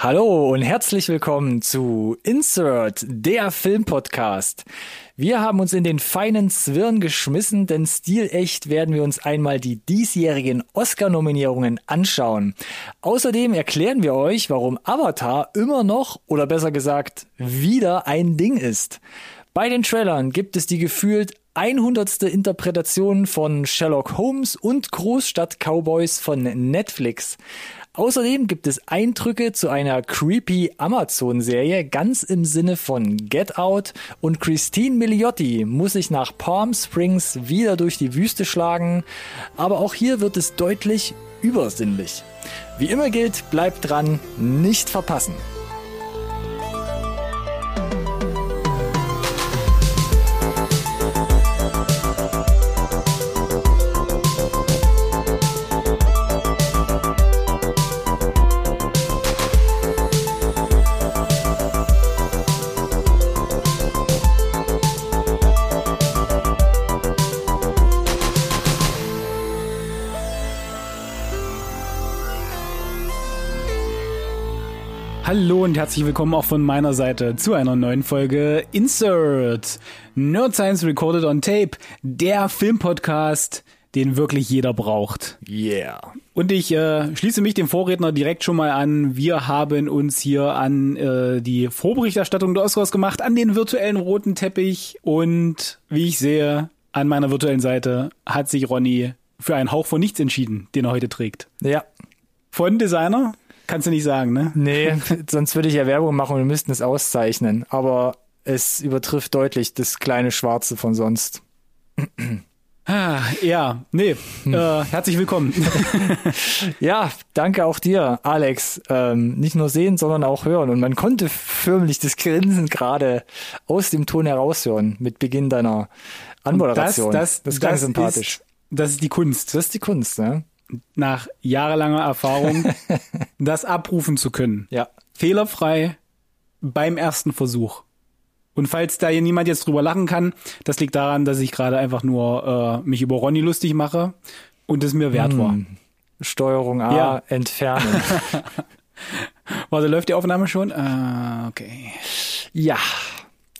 Hallo und herzlich willkommen zu Insert, der Filmpodcast. Wir haben uns in den feinen Zwirn geschmissen, denn stilecht werden wir uns einmal die diesjährigen Oscar-Nominierungen anschauen. Außerdem erklären wir euch, warum Avatar immer noch, oder besser gesagt, wieder ein Ding ist. Bei den Trailern gibt es die gefühlt 100. Interpretation von Sherlock Holmes und Großstadt Cowboys von Netflix. Außerdem gibt es Eindrücke zu einer creepy Amazon-Serie ganz im Sinne von Get Out und Christine Milioti muss sich nach Palm Springs wieder durch die Wüste schlagen, aber auch hier wird es deutlich übersinnlich. Wie immer gilt, bleibt dran, nicht verpassen. Hallo und herzlich willkommen auch von meiner Seite zu einer neuen Folge Insert Nerd Science Recorded on Tape, der Filmpodcast, den wirklich jeder braucht. Yeah. Und ich äh, schließe mich dem Vorredner direkt schon mal an. Wir haben uns hier an äh, die Vorberichterstattung der Oscars gemacht, an den virtuellen roten Teppich und wie ich sehe, an meiner virtuellen Seite hat sich Ronny für einen Hauch von nichts entschieden, den er heute trägt. Ja. Von Designer Kannst du nicht sagen, ne? Nee, sonst würde ich ja Werbung machen und wir müssten es auszeichnen. Aber es übertrifft deutlich das kleine Schwarze von sonst. Ah, ja, nee, hm. äh, herzlich willkommen. ja, danke auch dir, Alex. Ähm, nicht nur sehen, sondern auch hören. Und man konnte förmlich das Grinsen gerade aus dem Ton heraushören mit Beginn deiner Anmoderation. Das, das, das ist ganz sympathisch. Ist, das ist die Kunst. Das ist die Kunst, ne? Nach jahrelanger Erfahrung das abrufen zu können. Ja. Fehlerfrei beim ersten Versuch. Und falls da hier niemand jetzt drüber lachen kann, das liegt daran, dass ich gerade einfach nur äh, mich über Ronny lustig mache und es mir wert hm. war. Steuerung A, ja. entfernen. Warte, läuft die Aufnahme schon? Uh, okay. Ja.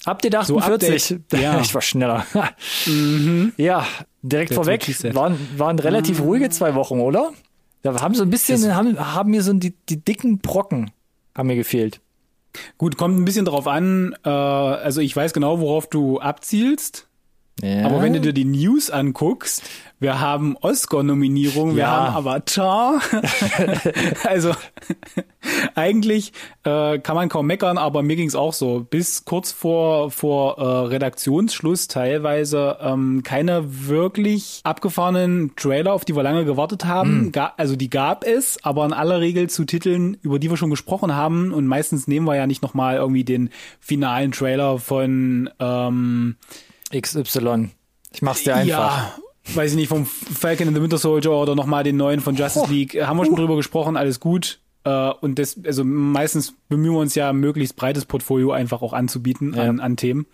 Update 48. So ja. Ich war schneller. mhm. Ja, direkt That's vorweg. Waren, waren relativ mhm. ruhige zwei Wochen, oder? Da haben so ein bisschen, das haben, haben mir so die, die dicken Brocken haben mir gefehlt. Gut, kommt ein bisschen drauf an. Äh, also ich weiß genau, worauf du abzielst. Ja. Aber wenn du dir die News anguckst, wir haben Oscar-Nominierungen, wir ja. haben Avatar. also eigentlich äh, kann man kaum meckern, aber mir ging's auch so. Bis kurz vor, vor äh, Redaktionsschluss teilweise ähm, keine wirklich abgefahrenen Trailer, auf die wir lange gewartet haben. Mhm. Ga also die gab es, aber in aller Regel zu Titeln, über die wir schon gesprochen haben. Und meistens nehmen wir ja nicht nochmal irgendwie den finalen Trailer von ähm, XY. Ich mach's dir einfach. Ja, weiß ich nicht, vom Falcon and the Winter Soldier oder nochmal den neuen von Justice oh. League. Haben wir schon uh. drüber gesprochen, alles gut. Äh, und das, also meistens bemühen wir uns ja, möglichst breites Portfolio einfach auch anzubieten ja. an, an Themen.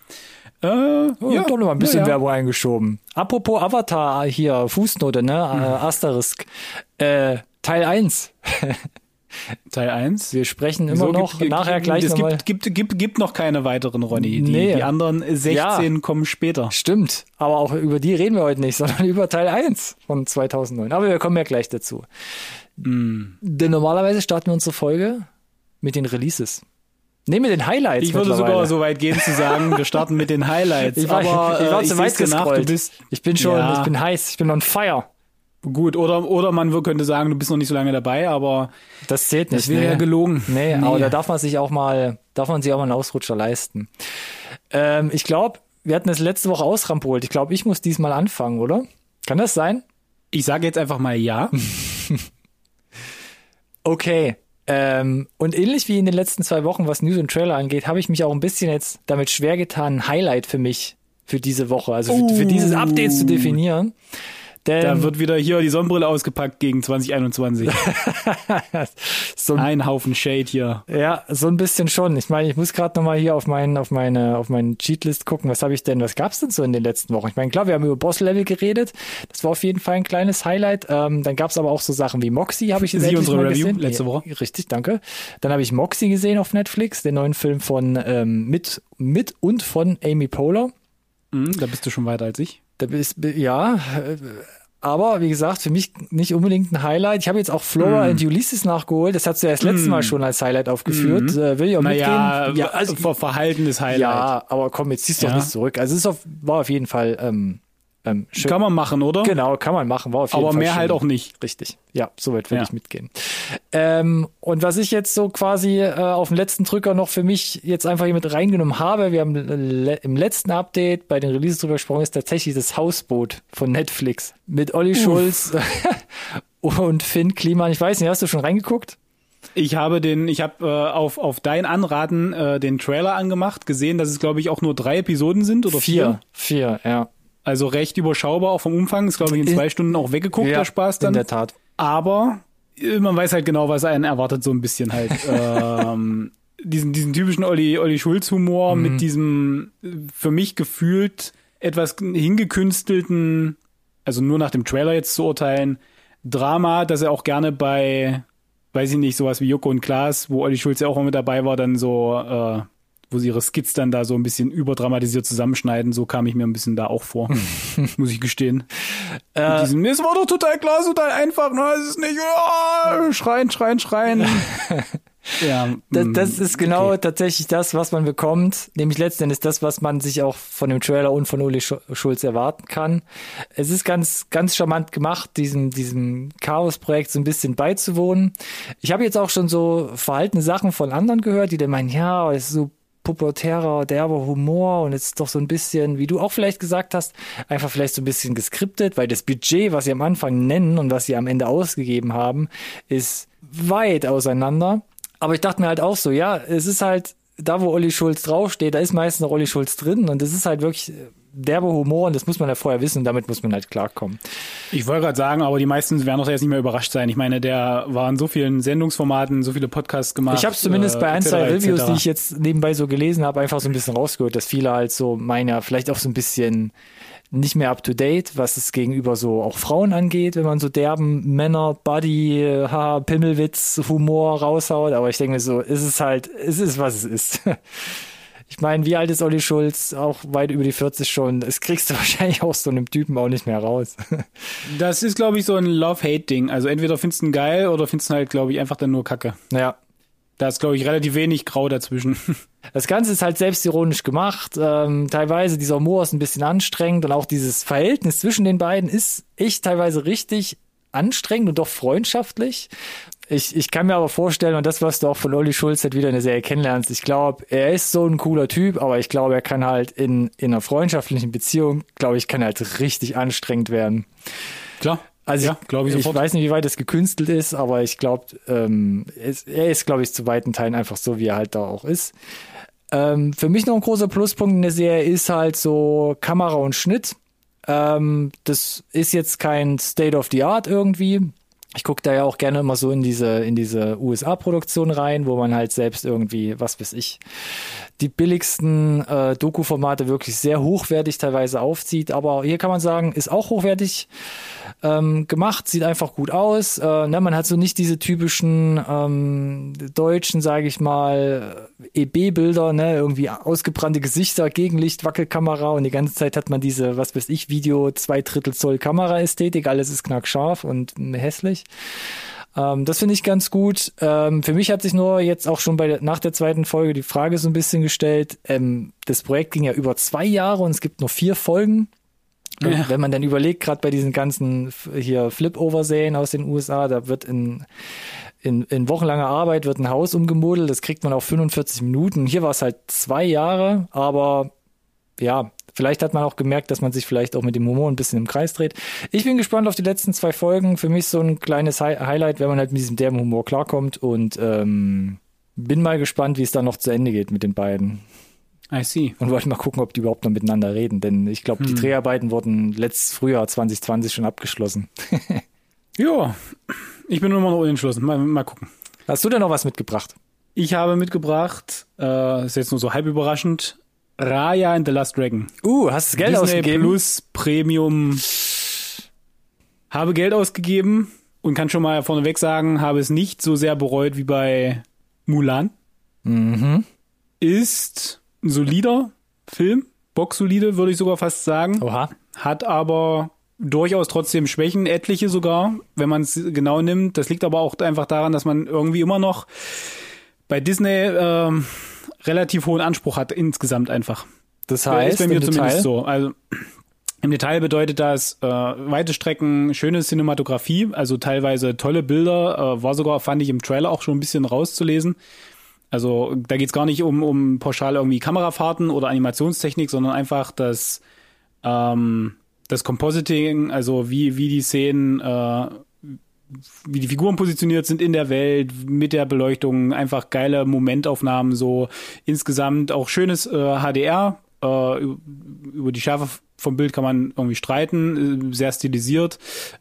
Äh, oh, ja, doch noch mal ein bisschen ja, ja. Werbung eingeschoben. Apropos Avatar hier, Fußnote, ne? Hm. Äh, Asterisk. Äh, Teil 1. Teil 1. Wir sprechen immer so, noch gibt, nachher gibt, gleich es nochmal. Gibt, gibt, gibt, gibt noch keine weiteren, Ronny. Die, nee. die anderen 16 ja, kommen später. Stimmt. Aber auch über die reden wir heute nicht, sondern über Teil 1 von 2009. Aber wir kommen ja gleich dazu. Mm. Denn normalerweise starten wir unsere Folge mit den Releases. Nee, mit den Highlights. Ich würde sogar so weit gehen zu sagen, wir starten mit den Highlights. Ich war, aber ich war äh, zu weit. Nach, ich bin schon, ja. ich bin heiß, ich bin on fire. Gut, oder, oder man könnte sagen, du bist noch nicht so lange dabei, aber das zählt nicht. Das wäre nee. ja gelogen. Nee, nee, aber da darf man sich auch mal, darf man sich auch mal einen Ausrutscher leisten. Ähm, ich glaube, wir hatten das letzte Woche ausrampolt. Ich glaube, ich muss diesmal anfangen, oder? Kann das sein? Ich sage jetzt einfach mal ja. okay. Ähm, und ähnlich wie in den letzten zwei Wochen, was News und Trailer angeht, habe ich mich auch ein bisschen jetzt damit schwer getan, ein Highlight für mich für diese Woche, also für, uh. für dieses Update zu definieren. Denn da wird wieder hier die Sonnenbrille ausgepackt gegen 2021. so ein, Haufen Shade hier. Ja, so ein bisschen schon. Ich meine, ich muss gerade nochmal hier auf, mein, auf meine, auf meinen Cheatlist gucken. Was habe ich denn, was gab's denn so in den letzten Wochen? Ich meine, klar, wir haben über Boss-Level geredet. Das war auf jeden Fall ein kleines Highlight. Ähm, dann gab's aber auch so Sachen wie Moxie, habe ich Sie unsere Review gesehen. letzte Woche. Ja, richtig, danke. Dann habe ich Moxie gesehen auf Netflix, den neuen Film von ähm, mit, mit und von Amy Poehler. Mhm, da bist du schon weiter als ich. Da bist, ja, äh, aber wie gesagt, für mich nicht unbedingt ein Highlight. Ich habe jetzt auch Flora mm. and Ulysses nachgeholt. Das hast du ja das letzte mm. Mal schon als Highlight aufgeführt. Mm. Äh, will ich auch naja, mitgehen? Ja, also vor Verhalten ist Highlight. Ja, aber komm, jetzt ziehst du ja. doch nicht zurück. Also es ist auf, war auf jeden Fall ähm, ähm, schön. Kann man machen, oder? Genau, kann man machen. War auf jeden Aber Fall mehr schön. halt auch nicht. Richtig. Ja, soweit würde ja. ich mitgehen. Ähm, und was ich jetzt so quasi äh, auf dem letzten Drücker noch für mich jetzt einfach hier mit reingenommen habe, wir haben le im letzten Update bei den Releases drüber gesprochen, ist tatsächlich das Hausboot von Netflix mit Olli Uff. Schulz und Finn Kliman. Ich weiß nicht, hast du schon reingeguckt? Ich habe den, ich habe äh, auf, auf dein Anraten äh, den Trailer angemacht, gesehen, dass es glaube ich auch nur drei Episoden sind oder vier. Vier, vier ja. Also recht überschaubar auch vom Umfang. Ist, glaube ich, in zwei Stunden auch weggeguckt, ja, der Spaß dann. In der Tat. Aber äh, man weiß halt genau, was einen erwartet, so ein bisschen halt. ähm, diesen, diesen typischen Olli, Olli Schulz-Humor mhm. mit diesem für mich gefühlt etwas hingekünstelten, also nur nach dem Trailer jetzt zu urteilen, Drama, dass er auch gerne bei, weiß ich nicht, sowas wie Joko und Klaas, wo Olli Schulz ja auch mal mit dabei war, dann so äh, wo sie ihre Skits dann da so ein bisschen überdramatisiert zusammenschneiden. So kam ich mir ein bisschen da auch vor, muss ich gestehen. Äh, diesem, es war doch total klar, total einfach, ne? Es ist nicht, oh, schreien, schreien, schreien. ja, das, das, mm, ist genau okay. tatsächlich das, was man bekommt. Nämlich letztendlich das, was man sich auch von dem Trailer und von Uli Schulz erwarten kann. Es ist ganz, ganz charmant gemacht, diesem, diesem Chaos-Projekt so ein bisschen beizuwohnen. Ich habe jetzt auch schon so verhaltene Sachen von anderen gehört, die dann meinen, ja, es ist so pubertärer, derber Humor und ist doch so ein bisschen, wie du auch vielleicht gesagt hast, einfach vielleicht so ein bisschen geskriptet, weil das Budget, was sie am Anfang nennen und was sie am Ende ausgegeben haben, ist weit auseinander. Aber ich dachte mir halt auch so, ja, es ist halt, da wo Olli Schulz draufsteht, da ist meistens noch Olli Schulz drin und es ist halt wirklich derbe Humor und das muss man ja vorher wissen und damit muss man halt klarkommen. Ich wollte gerade sagen, aber die meisten werden doch jetzt nicht mehr überrascht sein. Ich meine, der war in so vielen Sendungsformaten, so viele Podcasts gemacht. Ich habe zumindest äh, bei ein, zwei Reviews, die ich jetzt nebenbei so gelesen habe, einfach so ein bisschen rausgehört, dass viele halt so meinen, ja, vielleicht auch so ein bisschen nicht mehr up to date, was es gegenüber so auch Frauen angeht, wenn man so derben Männer, Buddy, ha, Pimmelwitz, Humor raushaut. Aber ich denke mir so, ist es halt, es ist, was es ist. Ich meine, wie alt ist Olli Schulz? Auch weit über die 40 schon. Das kriegst du wahrscheinlich auch so einem Typen auch nicht mehr raus. Das ist, glaube ich, so ein Love-Hate-Ding. Also entweder findest du ihn geil oder findest du ihn halt, glaube ich, einfach dann nur Kacke. Ja. Da ist, glaube ich, relativ wenig Grau dazwischen. Das Ganze ist halt selbstironisch gemacht. Ähm, teilweise dieser Humor ist ein bisschen anstrengend und auch dieses Verhältnis zwischen den beiden ist echt teilweise richtig anstrengend und doch freundschaftlich. Ich, ich kann mir aber vorstellen, und das, was du auch von Olli Schulz halt wieder in der Serie kennenlernst, ich glaube, er ist so ein cooler Typ, aber ich glaube, er kann halt in, in einer freundschaftlichen Beziehung, glaube ich, kann er halt richtig anstrengend werden. Klar. Also ja, glaube ich, sofort. ich weiß nicht, wie weit das gekünstelt ist, aber ich glaube, ähm, er ist, glaube ich, zu weiten Teilen einfach so, wie er halt da auch ist. Ähm, für mich noch ein großer Pluspunkt in der Serie ist halt so Kamera und Schnitt. Ähm, das ist jetzt kein State of the Art irgendwie ich gucke da ja auch gerne immer so in diese, in diese USA-Produktion rein, wo man halt selbst irgendwie, was weiß ich, die billigsten äh, Doku-Formate wirklich sehr hochwertig teilweise aufzieht. Aber hier kann man sagen, ist auch hochwertig ähm, gemacht, sieht einfach gut aus. Äh, ne, man hat so nicht diese typischen ähm, deutschen, sage ich mal, EB-Bilder, ne, irgendwie ausgebrannte Gesichter, Gegenlicht, Wackelkamera und die ganze Zeit hat man diese, was weiß ich, Video zwei Drittel Zoll Kameraästhetik, alles ist knackscharf und hässlich. Ähm, das finde ich ganz gut. Ähm, für mich hat sich nur jetzt auch schon bei der, nach der zweiten Folge die Frage so ein bisschen gestellt. Ähm, das Projekt ging ja über zwei Jahre und es gibt nur vier Folgen. Ja. Wenn man dann überlegt, gerade bei diesen ganzen hier Flip-Over-Serien aus den USA, da wird in, in, in wochenlanger Arbeit wird ein Haus umgemodelt, das kriegt man auf 45 Minuten. Hier war es halt zwei Jahre, aber ja, vielleicht hat man auch gemerkt, dass man sich vielleicht auch mit dem Humor ein bisschen im Kreis dreht. Ich bin gespannt auf die letzten zwei Folgen. Für mich so ein kleines Hi Highlight, wenn man halt mit diesem derben Humor klarkommt und ähm, bin mal gespannt, wie es dann noch zu Ende geht mit den beiden. I see. Und wollte mal gucken, ob die überhaupt noch miteinander reden, denn ich glaube, hm. die Dreharbeiten wurden letztes Frühjahr 2020 schon abgeschlossen. ja, ich bin nur noch unentschlossen. Mal, mal gucken. Hast du denn noch was mitgebracht? Ich habe mitgebracht, äh, ist jetzt nur so halb überraschend, Raya and the Last Dragon. Uh, hast du Geld Disney ausgegeben? Plus Premium. Habe Geld ausgegeben und kann schon mal vorneweg sagen, habe es nicht so sehr bereut wie bei Mulan. Mhm. Ist ein solider Film, boxsolide würde ich sogar fast sagen. Oha. Hat aber durchaus trotzdem Schwächen, etliche sogar, wenn man es genau nimmt. Das liegt aber auch einfach daran, dass man irgendwie immer noch bei Disney äh, relativ hohen Anspruch hat insgesamt einfach. Das heißt, ist bei mir zumindest Detail? so. Also im Detail bedeutet das äh, weite Strecken, schöne Cinematografie, also teilweise tolle Bilder, äh, war sogar, fand ich im Trailer auch schon ein bisschen rauszulesen. Also da geht's gar nicht um, um pauschal irgendwie Kamerafahrten oder Animationstechnik, sondern einfach das, ähm, das Compositing, also wie, wie die Szenen, äh, wie die Figuren positioniert sind in der Welt, mit der Beleuchtung, einfach geile Momentaufnahmen, so insgesamt auch schönes äh, HDR, äh, über die Schärfe vom Bild kann man irgendwie streiten, äh, sehr stilisiert,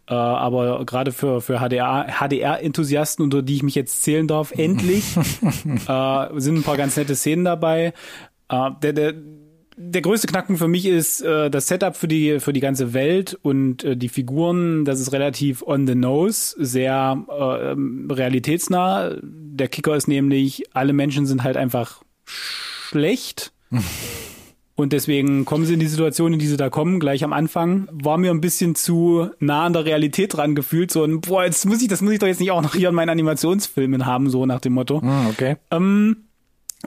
äh, aber gerade für, für HDR, HDR-Enthusiasten, unter die ich mich jetzt zählen darf, endlich äh, sind ein paar ganz nette Szenen dabei. Äh, der, der, der größte Knackpunkt für mich ist äh, das Setup für die für die ganze Welt und äh, die Figuren. Das ist relativ on the nose, sehr äh, realitätsnah. Der Kicker ist nämlich, alle Menschen sind halt einfach schlecht. Und deswegen kommen sie in die Situation, in die sie da kommen, gleich am Anfang. War mir ein bisschen zu nah an der Realität dran gefühlt. So ein, boah, jetzt muss ich, das muss ich doch jetzt nicht auch noch hier in meinen Animationsfilmen haben, so nach dem Motto. Ah, okay. Ähm,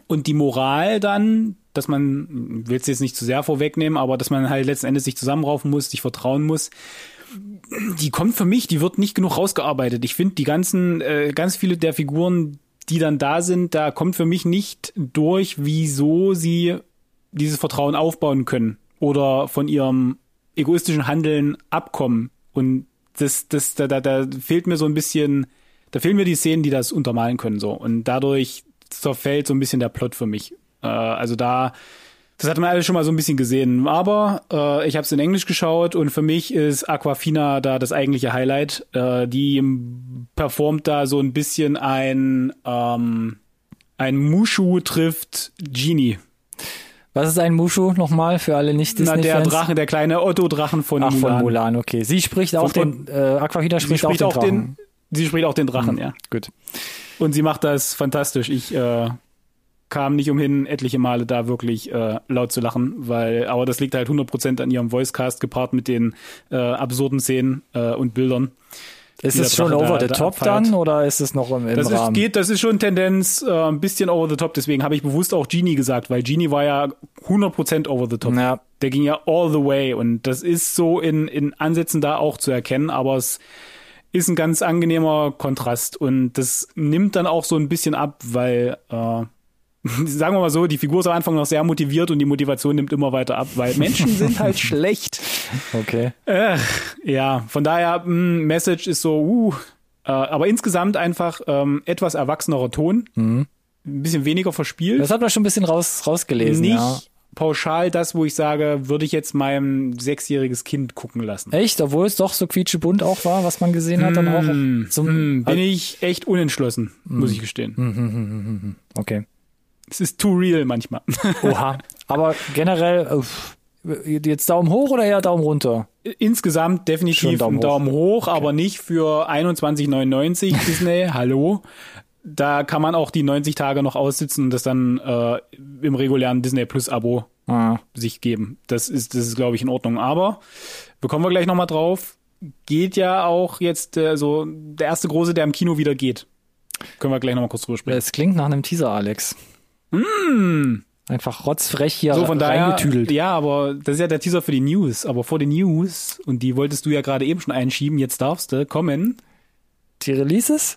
und die Moral dann, dass man, will es jetzt nicht zu sehr vorwegnehmen, aber dass man halt letzten Endes sich zusammenraufen muss, sich vertrauen muss die kommt für mich, die wird nicht genug rausgearbeitet. Ich finde die ganzen, äh, ganz viele der Figuren, die dann da sind, da kommt für mich nicht durch, wieso sie dieses Vertrauen aufbauen können oder von ihrem egoistischen Handeln abkommen. Und das, das, da, da, da fehlt mir so ein bisschen, da fehlen mir die Szenen, die das untermalen können, so. Und dadurch zerfällt so ein bisschen der Plot für mich. Äh, also da, das hat man alles schon mal so ein bisschen gesehen. Aber äh, ich habe es in Englisch geschaut und für mich ist Aquafina da das eigentliche Highlight. Äh, die performt da so ein bisschen ein, ähm, ein Mushu trifft Genie. Was ist ein Mushu nochmal für alle nicht disney Na, der Drachen, der kleine Otto-Drachen von Ach, Mulan. von Mulan, okay. Sie spricht auch von, den, äh, Aquafina spricht, spricht auch, den, auch den Sie spricht auch den Drachen, mhm. ja. Gut. Und sie macht das fantastisch. Ich äh, kam nicht umhin, etliche Male da wirklich äh, laut zu lachen, weil, aber das liegt halt 100% an ihrem Voicecast gepaart mit den äh, absurden Szenen äh, und Bildern. Ist es schon over the top dann oder ist es noch im, im das Rahmen? Ist, geht, das ist schon Tendenz äh, ein bisschen over the top, deswegen habe ich bewusst auch Genie gesagt, weil Genie war ja 100% over the top. Ja. Der ging ja all the way und das ist so in, in Ansätzen da auch zu erkennen, aber es ist ein ganz angenehmer Kontrast und das nimmt dann auch so ein bisschen ab, weil äh, sagen wir mal so, die Figur ist am Anfang noch sehr motiviert und die Motivation nimmt immer weiter ab, weil Menschen sind halt schlecht. Okay. Äh, ja, von daher, mh, hm, Message ist so, uh, äh, aber insgesamt einfach ähm, etwas erwachsenerer Ton. Mhm. Ein bisschen weniger verspielt. Das hat man schon ein bisschen raus, rausgelesen. Nicht ja. Pauschal das, wo ich sage, würde ich jetzt meinem sechsjähriges Kind gucken lassen. Echt? Obwohl es doch so quietschebunt auch war, was man gesehen hat, dann auch. Hm, zum, hm, bin ich echt unentschlossen, muss ich gestehen. Okay. Es ist too real manchmal. Oha. Aber generell, uff, jetzt Daumen hoch oder eher Daumen runter? Insgesamt definitiv Daumen ein Daumen hoch, hoch okay. aber nicht für 21,99 Disney. Hallo. Da kann man auch die 90 Tage noch aussitzen und das dann äh, im regulären Disney Plus Abo ah. sich geben. Das ist, das ist, glaube ich, in Ordnung. Aber bekommen wir gleich nochmal drauf. Geht ja auch jetzt äh, so der erste große, der im Kino wieder geht. Können wir gleich nochmal kurz drüber sprechen. Es klingt nach einem Teaser, Alex. Mm. Einfach rotzfrech hier so, von daher, reingetüdelt. Ja, aber das ist ja der Teaser für die News. Aber vor den News, und die wolltest du ja gerade eben schon einschieben, jetzt darfst du kommen. Die Releases?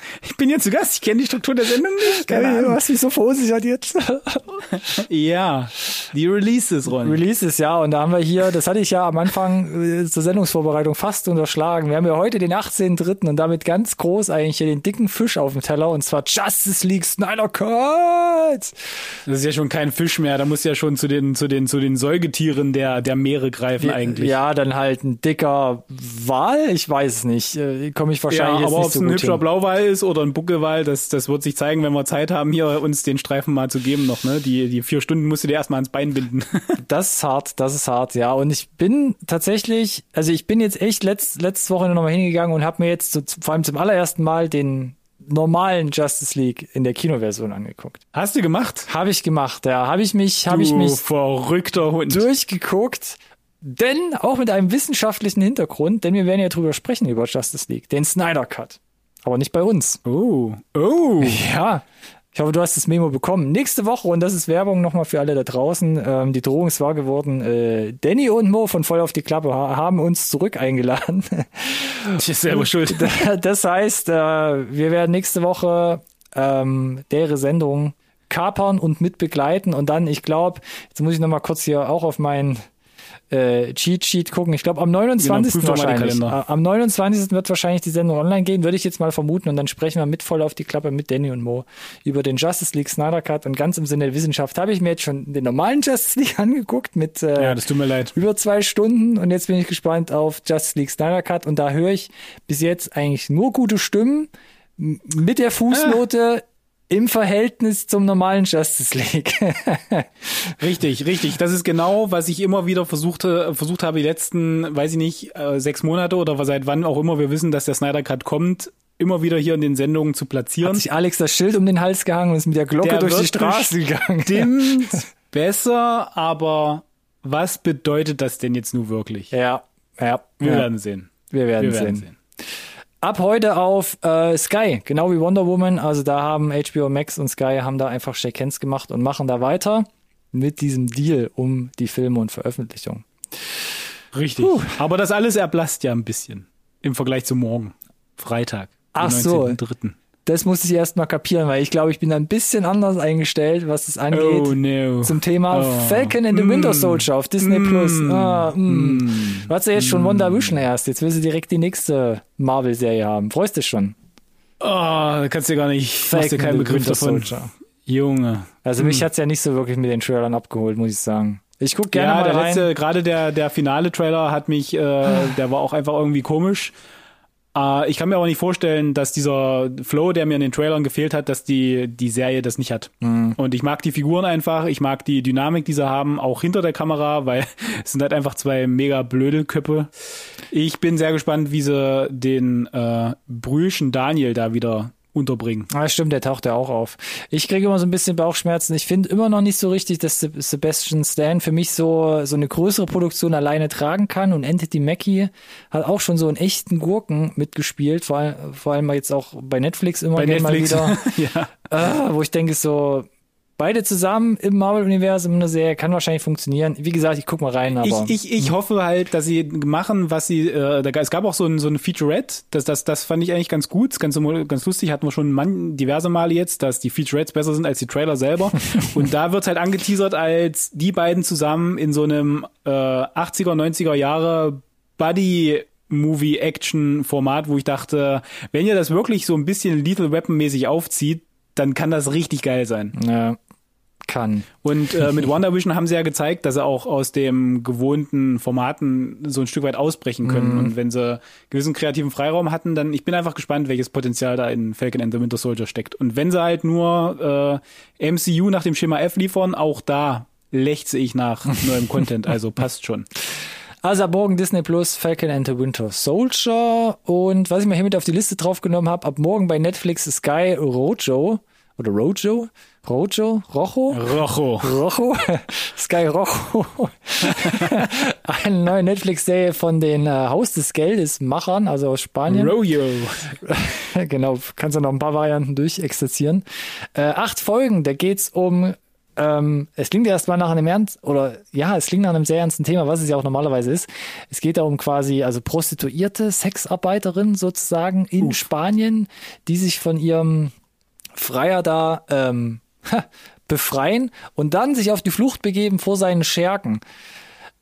bin jetzt zu Gast, ich kenne die Struktur der Sendung nicht. Keine hey, du hast mich so verunsichert jetzt. ja, die Releases, Ron. Releases, ja. Und da haben wir hier, das hatte ich ja am Anfang äh, zur Sendungsvorbereitung fast unterschlagen. Wir haben ja heute den 18.3. und damit ganz groß eigentlich hier den dicken Fisch auf dem Teller und zwar Justice League Snyder Cut. Das ist ja schon kein Fisch mehr, da muss ja schon zu den, zu den, zu den Säugetieren der, der Meere greifen ja, eigentlich. Ja, dann halt ein dicker Wal, ich weiß es nicht. Äh, Komme ich wahrscheinlich ja, aber jetzt nicht so ein gut hübscher hin. Blauwal ist oder ein Buckelwal, das, das wird sich zeigen, wenn wir Zeit haben, hier uns den Streifen mal zu geben noch, ne? Die, die vier Stunden musst du dir erstmal ans Bein binden. das ist hart, das ist hart, ja. Und ich bin tatsächlich, also ich bin jetzt echt letzt, letzte Woche nochmal hingegangen und habe mir jetzt so, vor allem zum allerersten Mal den normalen Justice League in der Kinoversion angeguckt. Hast du gemacht? Habe ich gemacht, ja. Habe ich mich, habe ich mich verrückter Hund durchgeguckt. Denn auch mit einem wissenschaftlichen Hintergrund, denn wir werden ja drüber sprechen über Justice League, den Snyder Cut. Aber nicht bei uns. Oh. Oh. Ja. Ich hoffe, du hast das Memo bekommen. Nächste Woche, und das ist Werbung nochmal für alle da draußen, ähm, die Drohung ist wahr geworden. Äh, Danny und Mo von Voll auf die Klappe haben uns zurück eingeladen. Ich ist selber schuld. Das heißt, äh, wir werden nächste Woche ähm, deren Sendung kapern und mit begleiten und dann, ich glaube, jetzt muss ich nochmal kurz hier auch auf meinen äh, Cheat Sheet gucken. Ich glaube am 29. Genau, wahrscheinlich. Äh, am 29. wird wahrscheinlich die Sendung online gehen, würde ich jetzt mal vermuten. Und dann sprechen wir mit voll auf die Klappe mit Danny und Mo über den Justice League Snyder Cut. Und ganz im Sinne der Wissenschaft habe ich mir jetzt schon den normalen Justice League angeguckt mit äh, ja, das tut mir leid. über zwei Stunden. Und jetzt bin ich gespannt auf Justice League Snyder Cut. Und da höre ich bis jetzt eigentlich nur gute Stimmen mit der Fußnote. Ah im Verhältnis zum normalen Justice League. richtig, richtig. Das ist genau, was ich immer wieder versuchte, versucht habe, die letzten, weiß ich nicht, äh, sechs Monate oder seit wann auch immer wir wissen, dass der Snyder Cut kommt, immer wieder hier in den Sendungen zu platzieren. Hat sich Alex das Schild um den Hals gehangen und ist mit der Glocke der durch die Straße gegangen. Stimmt. besser, aber was bedeutet das denn jetzt nun wirklich? Ja, ja. Wir ja. werden sehen. Wir werden, wir werden sehen. sehen ab heute auf äh, Sky, genau wie Wonder Woman. Also da haben HBO Max und Sky haben da einfach Shake Hands gemacht und machen da weiter mit diesem Deal um die Filme und Veröffentlichung. Richtig. Puh. Aber das alles erblasst ja ein bisschen im Vergleich zu morgen, Freitag. Ach so. Das muss ich erst mal kapieren, weil ich glaube, ich bin ein bisschen anders eingestellt, was das angeht. Oh, no. Zum Thema oh. Falcon and the mm. Winter Soldier auf Disney mm. Plus. Ah, mm. mm. Du hast ja jetzt schon mm. Wonder Vision erst. Jetzt will sie direkt die nächste Marvel-Serie haben. Freust du dich schon? Oh, da kannst du gar nicht. Falcon dir keinen Begriff davon. Soldier. Junge. Also mich mm. hat's ja nicht so wirklich mit den Trailern abgeholt, muss ich sagen. Ich guck gerne ja, mal der rein. letzte, gerade der der finale Trailer hat mich, äh, der war auch einfach irgendwie komisch. Uh, ich kann mir aber nicht vorstellen, dass dieser Flow, der mir in den Trailern gefehlt hat, dass die, die Serie das nicht hat. Mhm. Und ich mag die Figuren einfach, ich mag die Dynamik, die sie haben, auch hinter der Kamera, weil es sind halt einfach zwei mega blöde Köpfe. Ich bin sehr gespannt, wie sie den äh, Brühlchen Daniel da wieder unterbringen. Ah, stimmt, der taucht ja auch auf. Ich kriege immer so ein bisschen Bauchschmerzen. Ich finde immer noch nicht so richtig, dass Sebastian Stan für mich so, so eine größere Produktion alleine tragen kann und Entity Mackie hat auch schon so einen echten Gurken mitgespielt, vor allem, vor allem jetzt auch bei Netflix immer bei Netflix. mal wieder. ja. Äh, wo ich denke so, beide zusammen im Marvel-Universum eine Serie kann wahrscheinlich funktionieren. Wie gesagt, ich guck mal rein, aber. Ich, ich, ich hoffe halt, dass sie machen, was sie, äh, da, es gab auch so ein, so ein Featurette, das, das, das fand ich eigentlich ganz gut, ganz, ganz lustig, hatten wir schon man, diverse Male jetzt, dass die Featurettes besser sind als die Trailer selber. Und da wird's halt angeteasert als die beiden zusammen in so einem äh, 80er, 90er Jahre Buddy Movie-Action-Format, wo ich dachte, wenn ihr das wirklich so ein bisschen Lethal Weapon-mäßig aufzieht, dann kann das richtig geil sein. Ja kann. Und äh, mit Wonder Vision haben sie ja gezeigt, dass sie auch aus dem gewohnten Formaten so ein Stück weit ausbrechen können. Mhm. Und wenn sie gewissen kreativen Freiraum hatten, dann ich bin einfach gespannt, welches Potenzial da in Falcon and the Winter Soldier steckt. Und wenn sie halt nur äh, MCU nach dem Schema F liefern, auch da lechze ich nach neuem Content. Also passt schon. Also ab morgen Disney Plus, Falcon and the Winter Soldier. Und was ich mal hier mit auf die Liste draufgenommen habe, ab morgen bei Netflix Sky Rojo oder Rojo, Rojo, Rojo, Rojo, Rojo, Sky Rojo, eine neue Netflix-Serie von den äh, Haus des Geldes Machern, also aus Spanien. Rojo. genau, kannst du noch ein paar Varianten durchexerzieren. Äh, acht Folgen, da geht's um äh, Ähm, es klingt erstmal nach einem ernst, oder ja, es klingt nach einem sehr ernsten Thema, was es ja auch normalerweise ist. Es geht darum quasi, also Prostituierte, Sexarbeiterinnen sozusagen in Uff. Spanien, die sich von ihrem Freier da ähm, befreien und dann sich auf die Flucht begeben vor seinen Schergen.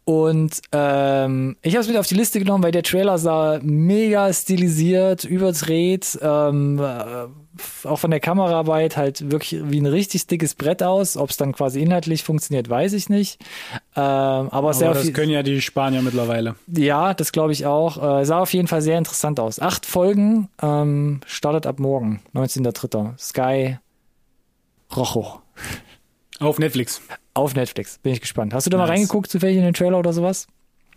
Und ähm, ich habe es mit auf die Liste genommen, weil der Trailer sah mega stilisiert, überdreht, ähm, äh, auch von der Kameraarbeit halt wirklich wie ein richtig dickes Brett aus. Ob es dann quasi inhaltlich funktioniert, weiß ich nicht. Ähm, aber, aber sehr das viel, können ja die Spanier mittlerweile. Ja, das glaube ich auch. Äh, sah auf jeden Fall sehr interessant aus. Acht Folgen, ähm, startet ab morgen, 19.3. Sky Rojo. Auf Netflix. Auf Netflix. Bin ich gespannt. Hast du da nice. mal reingeguckt, zufällig in den Trailer oder sowas?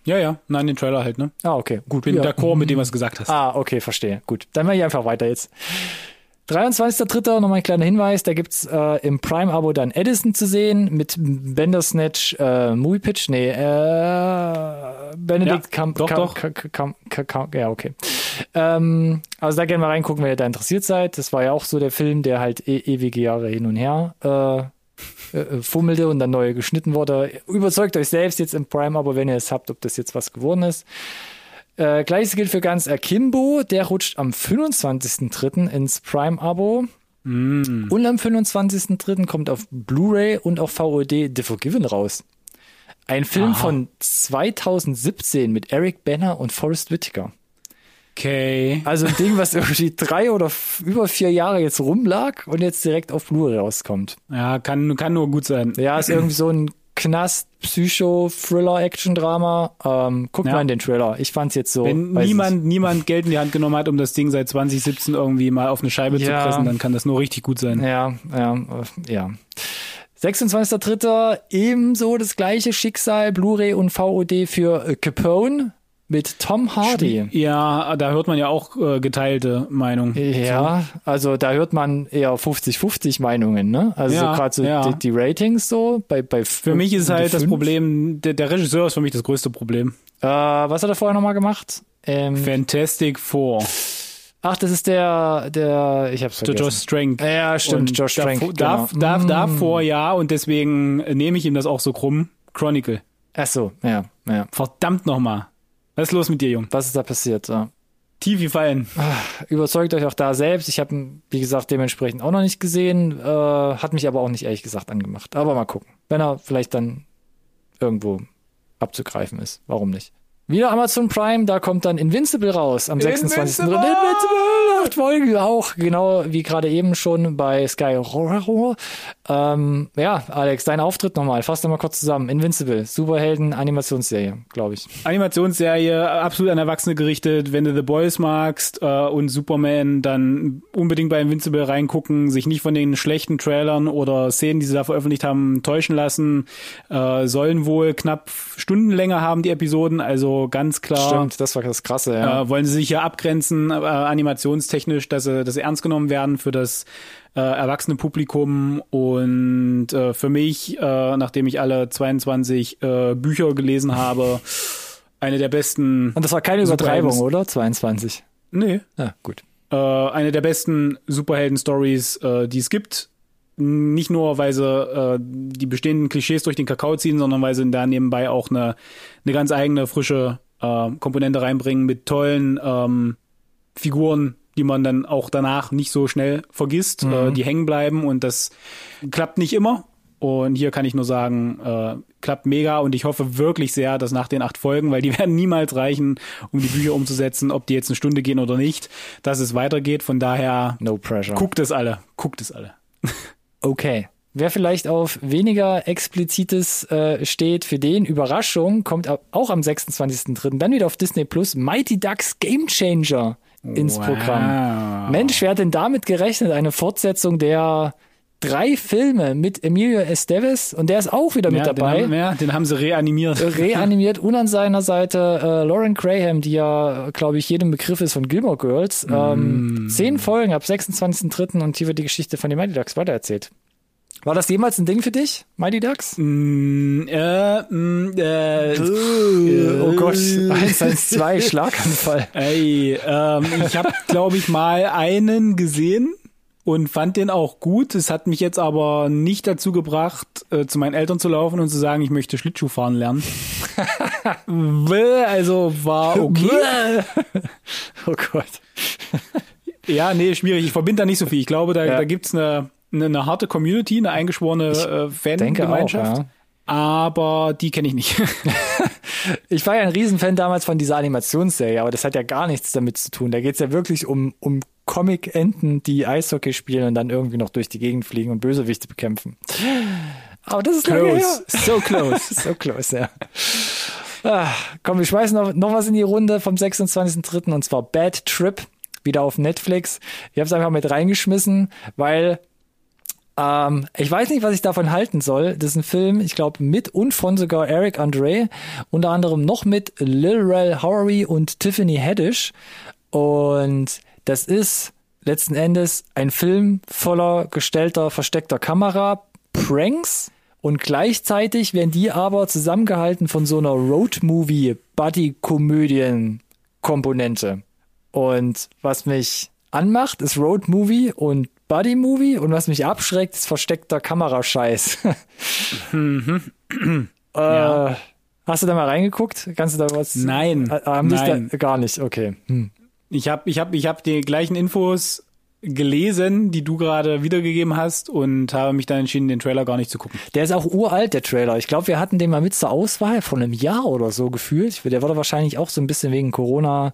Ja, ja. Nein, den Trailer halt, ne? Ah, okay. Gut. Bin ja. d'accord mit dem, was du gesagt hast. Ah, okay, verstehe. Gut. Dann mache ich einfach weiter jetzt. 23.3. nochmal ein kleiner Hinweis, da gibt's äh, im Prime-Abo dann Edison zu sehen mit Bandersnatch äh, Movie Pitch, nee, äh, Benedict ja, Camp, doch, Camp, doch. Camp, Camp, ja, okay. Ähm, also da gerne mal reingucken, wenn ihr da interessiert seid. Das war ja auch so der Film, der halt e ewige Jahre hin und her äh, äh, äh, fummelte und dann neu geschnitten wurde. Überzeugt euch selbst jetzt im Prime, aber wenn ihr es habt, ob das jetzt was geworden ist. Äh, Gleiches gilt für ganz Akimbo, der rutscht am 25.03. ins Prime-Abo. Mm. Und am 25.03. kommt auf Blu-ray und auf VOD The Forgiven raus. Ein Film Aha. von 2017 mit Eric Banner und Forrest Whitaker. Okay. Also ein Ding, was irgendwie drei oder über vier Jahre jetzt rumlag und jetzt direkt auf Blu-ray rauskommt. Ja, kann, kann nur gut sein. Ja, ist irgendwie so ein Knast, Psycho, Thriller, Action-Drama. Ähm, guckt ja. mal in den Trailer. Ich fand's jetzt so. Wenn niemand, niemand Geld in die Hand genommen hat, um das Ding seit 2017 irgendwie mal auf eine Scheibe ja. zu pressen, dann kann das nur richtig gut sein. Ja, ja, ja. 26.3. ebenso das gleiche Schicksal, Blu-ray und VOD für Capone mit Tom Hardy. Ja, da hört man ja auch äh, geteilte Meinungen. Ja, so. also da hört man eher 50-50 Meinungen, ne? Also ja, so gerade so ja. die, die, Ratings so bei bei Für mich ist halt das Problem, der, der, Regisseur ist für mich das größte Problem. Äh, was hat er vorher nochmal gemacht? Ähm, Fantastic Four. Ach, das ist der, der, ich hab's vergessen. Der Josh Trank. Ja, stimmt, und Josh Trank. Davor, genau. da, da, davor mm. ja, und deswegen nehme ich ihm das auch so krumm. Chronicle. Ach so, ja, ja. Verdammt nochmal. Was ist los mit dir, Jung? Was ist da passiert? Ja. Tief gefallen. Ah, überzeugt euch auch da selbst. Ich habe wie gesagt, dementsprechend auch noch nicht gesehen. Äh, hat mich aber auch nicht ehrlich gesagt angemacht. Aber mal gucken. Wenn er vielleicht dann irgendwo abzugreifen ist. Warum nicht? Wieder Amazon Prime, da kommt dann Invincible raus am 26. Invincible! Invincible! Acht Folgen auch, genau wie gerade eben schon bei Sky Horror. Ähm, ja, Alex, dein Auftritt nochmal. Fass nochmal kurz zusammen. Invincible, Superhelden, Animationsserie, glaube ich. Animationsserie, absolut an Erwachsene gerichtet. Wenn du The Boys magst äh, und Superman, dann unbedingt bei Invincible reingucken, sich nicht von den schlechten Trailern oder Szenen, die sie da veröffentlicht haben, täuschen lassen. Äh, sollen wohl knapp Stundenlänge haben, die Episoden, also ganz klar. Stimmt, das war das Krasse, ja. Äh, wollen sie sich ja abgrenzen, äh, animationstechnisch, dass sie, dass sie ernst genommen werden für das äh, erwachsene Publikum und äh, für mich, äh, nachdem ich alle 22 äh, Bücher gelesen habe, eine der besten. Und das war keine Übertreibung, oder? 22. Nee. Ja, gut. Äh, eine der besten Superhelden-Stories, äh, die es gibt nicht nur, weil sie äh, die bestehenden Klischees durch den Kakao ziehen, sondern weil sie da nebenbei auch eine, eine ganz eigene, frische äh, Komponente reinbringen mit tollen ähm, Figuren, die man dann auch danach nicht so schnell vergisst, mhm. äh, die hängen bleiben und das klappt nicht immer. Und hier kann ich nur sagen, äh, klappt mega und ich hoffe wirklich sehr, dass nach den acht Folgen, weil die werden niemals reichen, um die Bücher umzusetzen, ob die jetzt eine Stunde gehen oder nicht, dass es weitergeht. Von daher, no pressure. Guckt es alle, guckt es alle. Okay. Wer vielleicht auf weniger explizites äh, steht, für den Überraschung kommt auch am 26.03. dann wieder auf Disney Plus Mighty Ducks Game Changer ins wow. Programm. Mensch, wer hat denn damit gerechnet? Eine Fortsetzung der drei Filme mit Emilio Estevez und der ist auch wieder mit dabei. Den haben, ja, den haben sie reanimiert. Reanimiert und an seiner Seite äh, Lauren Graham, die ja, glaube ich, jedem Begriff ist von Gilmore Girls. Ähm, mm. Zehn Folgen ab 26.03. und hier wird die Geschichte von den Mighty Ducks weitererzählt. War das jemals ein Ding für dich, Mighty Ducks? Mm, äh, mm, äh, äh, oh Gott, 112, Schlaganfall. Ey, ähm, ich habe, glaube ich, mal einen gesehen und fand den auch gut. Es hat mich jetzt aber nicht dazu gebracht, äh, zu meinen Eltern zu laufen und zu sagen, ich möchte Schlittschuh fahren lernen. also war okay. oh Gott. ja, nee, schwierig. Ich verbinde da nicht so viel. Ich glaube, da, ja. da gibt's eine, eine, eine, harte Community, eine eingeschworene äh, Fangemeinschaft. Ja. Aber die kenne ich nicht. ich war ja ein Riesenfan damals von dieser Animationsserie, aber das hat ja gar nichts damit zu tun. Da geht's ja wirklich um, um Comic-Enten, die Eishockey spielen und dann irgendwie noch durch die Gegend fliegen und Bösewichte bekämpfen. Aber das ist close. So close. so close, ja. Ah, komm, wir schmeißen noch, noch was in die Runde vom 26.03. und zwar Bad Trip, wieder auf Netflix. Ich habe es einfach mit reingeschmissen, weil ähm, ich weiß nicht, was ich davon halten soll. Das ist ein Film, ich glaube, mit und von sogar Eric Andre, unter anderem noch mit Lil Rel Howery und Tiffany Haddish. Und das ist letzten Endes ein Film voller gestellter, versteckter Kamera, Pranks und gleichzeitig werden die aber zusammengehalten von so einer Road-Movie, Buddy-Komödien-Komponente. Und was mich anmacht, ist Road-Movie und Buddy-Movie und was mich abschreckt, ist versteckter Kamerascheiß. mhm. äh, ja. Hast du da mal reingeguckt? Kannst du da was? Nein. Äh, haben nein. Da, gar nicht, okay. Hm. Ich habe ich hab, ich hab die gleichen Infos gelesen, die du gerade wiedergegeben hast und habe mich dann entschieden, den Trailer gar nicht zu gucken. Der ist auch uralt, der Trailer. Ich glaube, wir hatten den mal mit zur Auswahl von einem Jahr oder so gefühlt. Der wurde wahrscheinlich auch so ein bisschen wegen Corona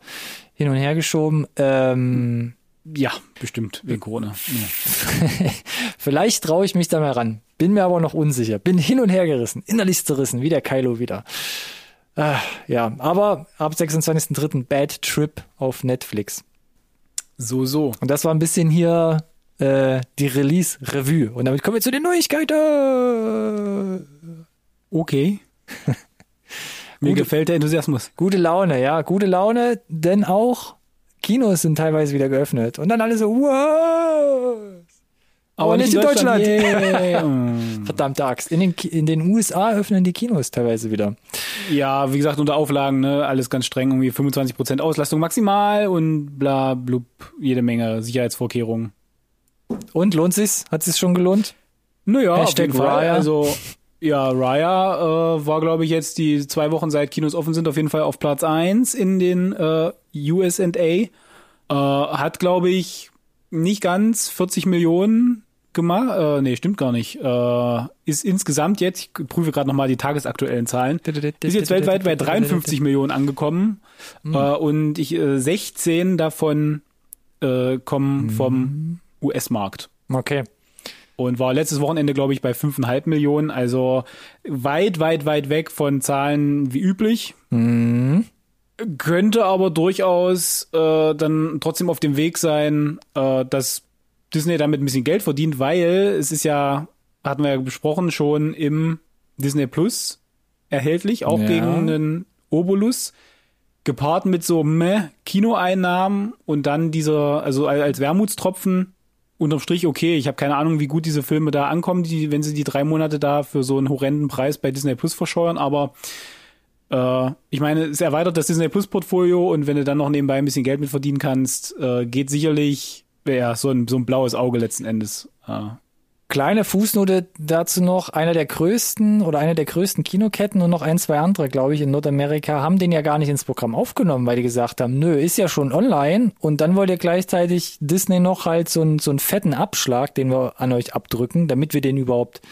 hin und her geschoben. Ähm, ja, bestimmt, wegen Corona. Ja. Vielleicht traue ich mich da mal ran. Bin mir aber noch unsicher. Bin hin und her gerissen, innerlich zerrissen, wie der Kylo wieder. Ah, ja, aber ab 26.03. Bad Trip auf Netflix. So, so. Und das war ein bisschen hier äh, die Release-Revue. Und damit kommen wir zu den Neuigkeiten. Okay. Mir gute, gefällt der Enthusiasmus. Gute Laune, ja, gute Laune, denn auch Kinos sind teilweise wieder geöffnet. Und dann alle so, wow! Aber, nicht in Deutschland. Deutschland. Verdammte Axt. In den, in den USA öffnen die Kinos teilweise wieder. Ja, wie gesagt, unter Auflagen, ne, alles ganz streng, irgendwie 25% Auslastung maximal und bla, blub, jede Menge Sicherheitsvorkehrungen. Und lohnt sich's? Hat sich's schon gelohnt? Naja, Hashtag auf jeden Fall. Raya. Also, ja, Raya äh, war, glaube ich, jetzt die zwei Wochen seit Kinos offen sind, auf jeden Fall auf Platz eins in den äh, USA. Äh, hat, glaube ich, nicht ganz 40 Millionen gemacht. Äh, nee, stimmt gar nicht. Äh, ist insgesamt jetzt, ich prüfe gerade nochmal die tagesaktuellen Zahlen, ist jetzt weltweit bei 53 Millionen angekommen. Mhm. Äh, und ich, äh, 16 davon äh, kommen mhm. vom US-Markt. Okay. Und war letztes Wochenende, glaube ich, bei 5,5 Millionen. Also weit, weit, weit weg von Zahlen wie üblich. Mhm. Könnte aber durchaus äh, dann trotzdem auf dem Weg sein, äh, dass Disney damit ein bisschen Geld verdient, weil es ist ja, hatten wir ja besprochen, schon im Disney Plus erhältlich, auch ja. gegen einen Obolus, gepaart mit so meh Kinoeinnahmen und dann dieser, also als Wermutstropfen unterm Strich okay. Ich habe keine Ahnung, wie gut diese Filme da ankommen, die, wenn sie die drei Monate da für so einen horrenden Preis bei Disney Plus verscheuern, aber äh, ich meine, es erweitert das Disney Plus Portfolio und wenn du dann noch nebenbei ein bisschen Geld mit verdienen kannst, äh, geht sicherlich ja, so ein, so ein blaues Auge letzten Endes. Ja. Kleine Fußnote dazu noch, einer der größten oder eine der größten Kinoketten und noch ein, zwei andere, glaube ich, in Nordamerika haben den ja gar nicht ins Programm aufgenommen, weil die gesagt haben, nö, ist ja schon online und dann wollt ihr gleichzeitig Disney noch halt so einen, so einen fetten Abschlag, den wir an euch abdrücken, damit wir den überhaupt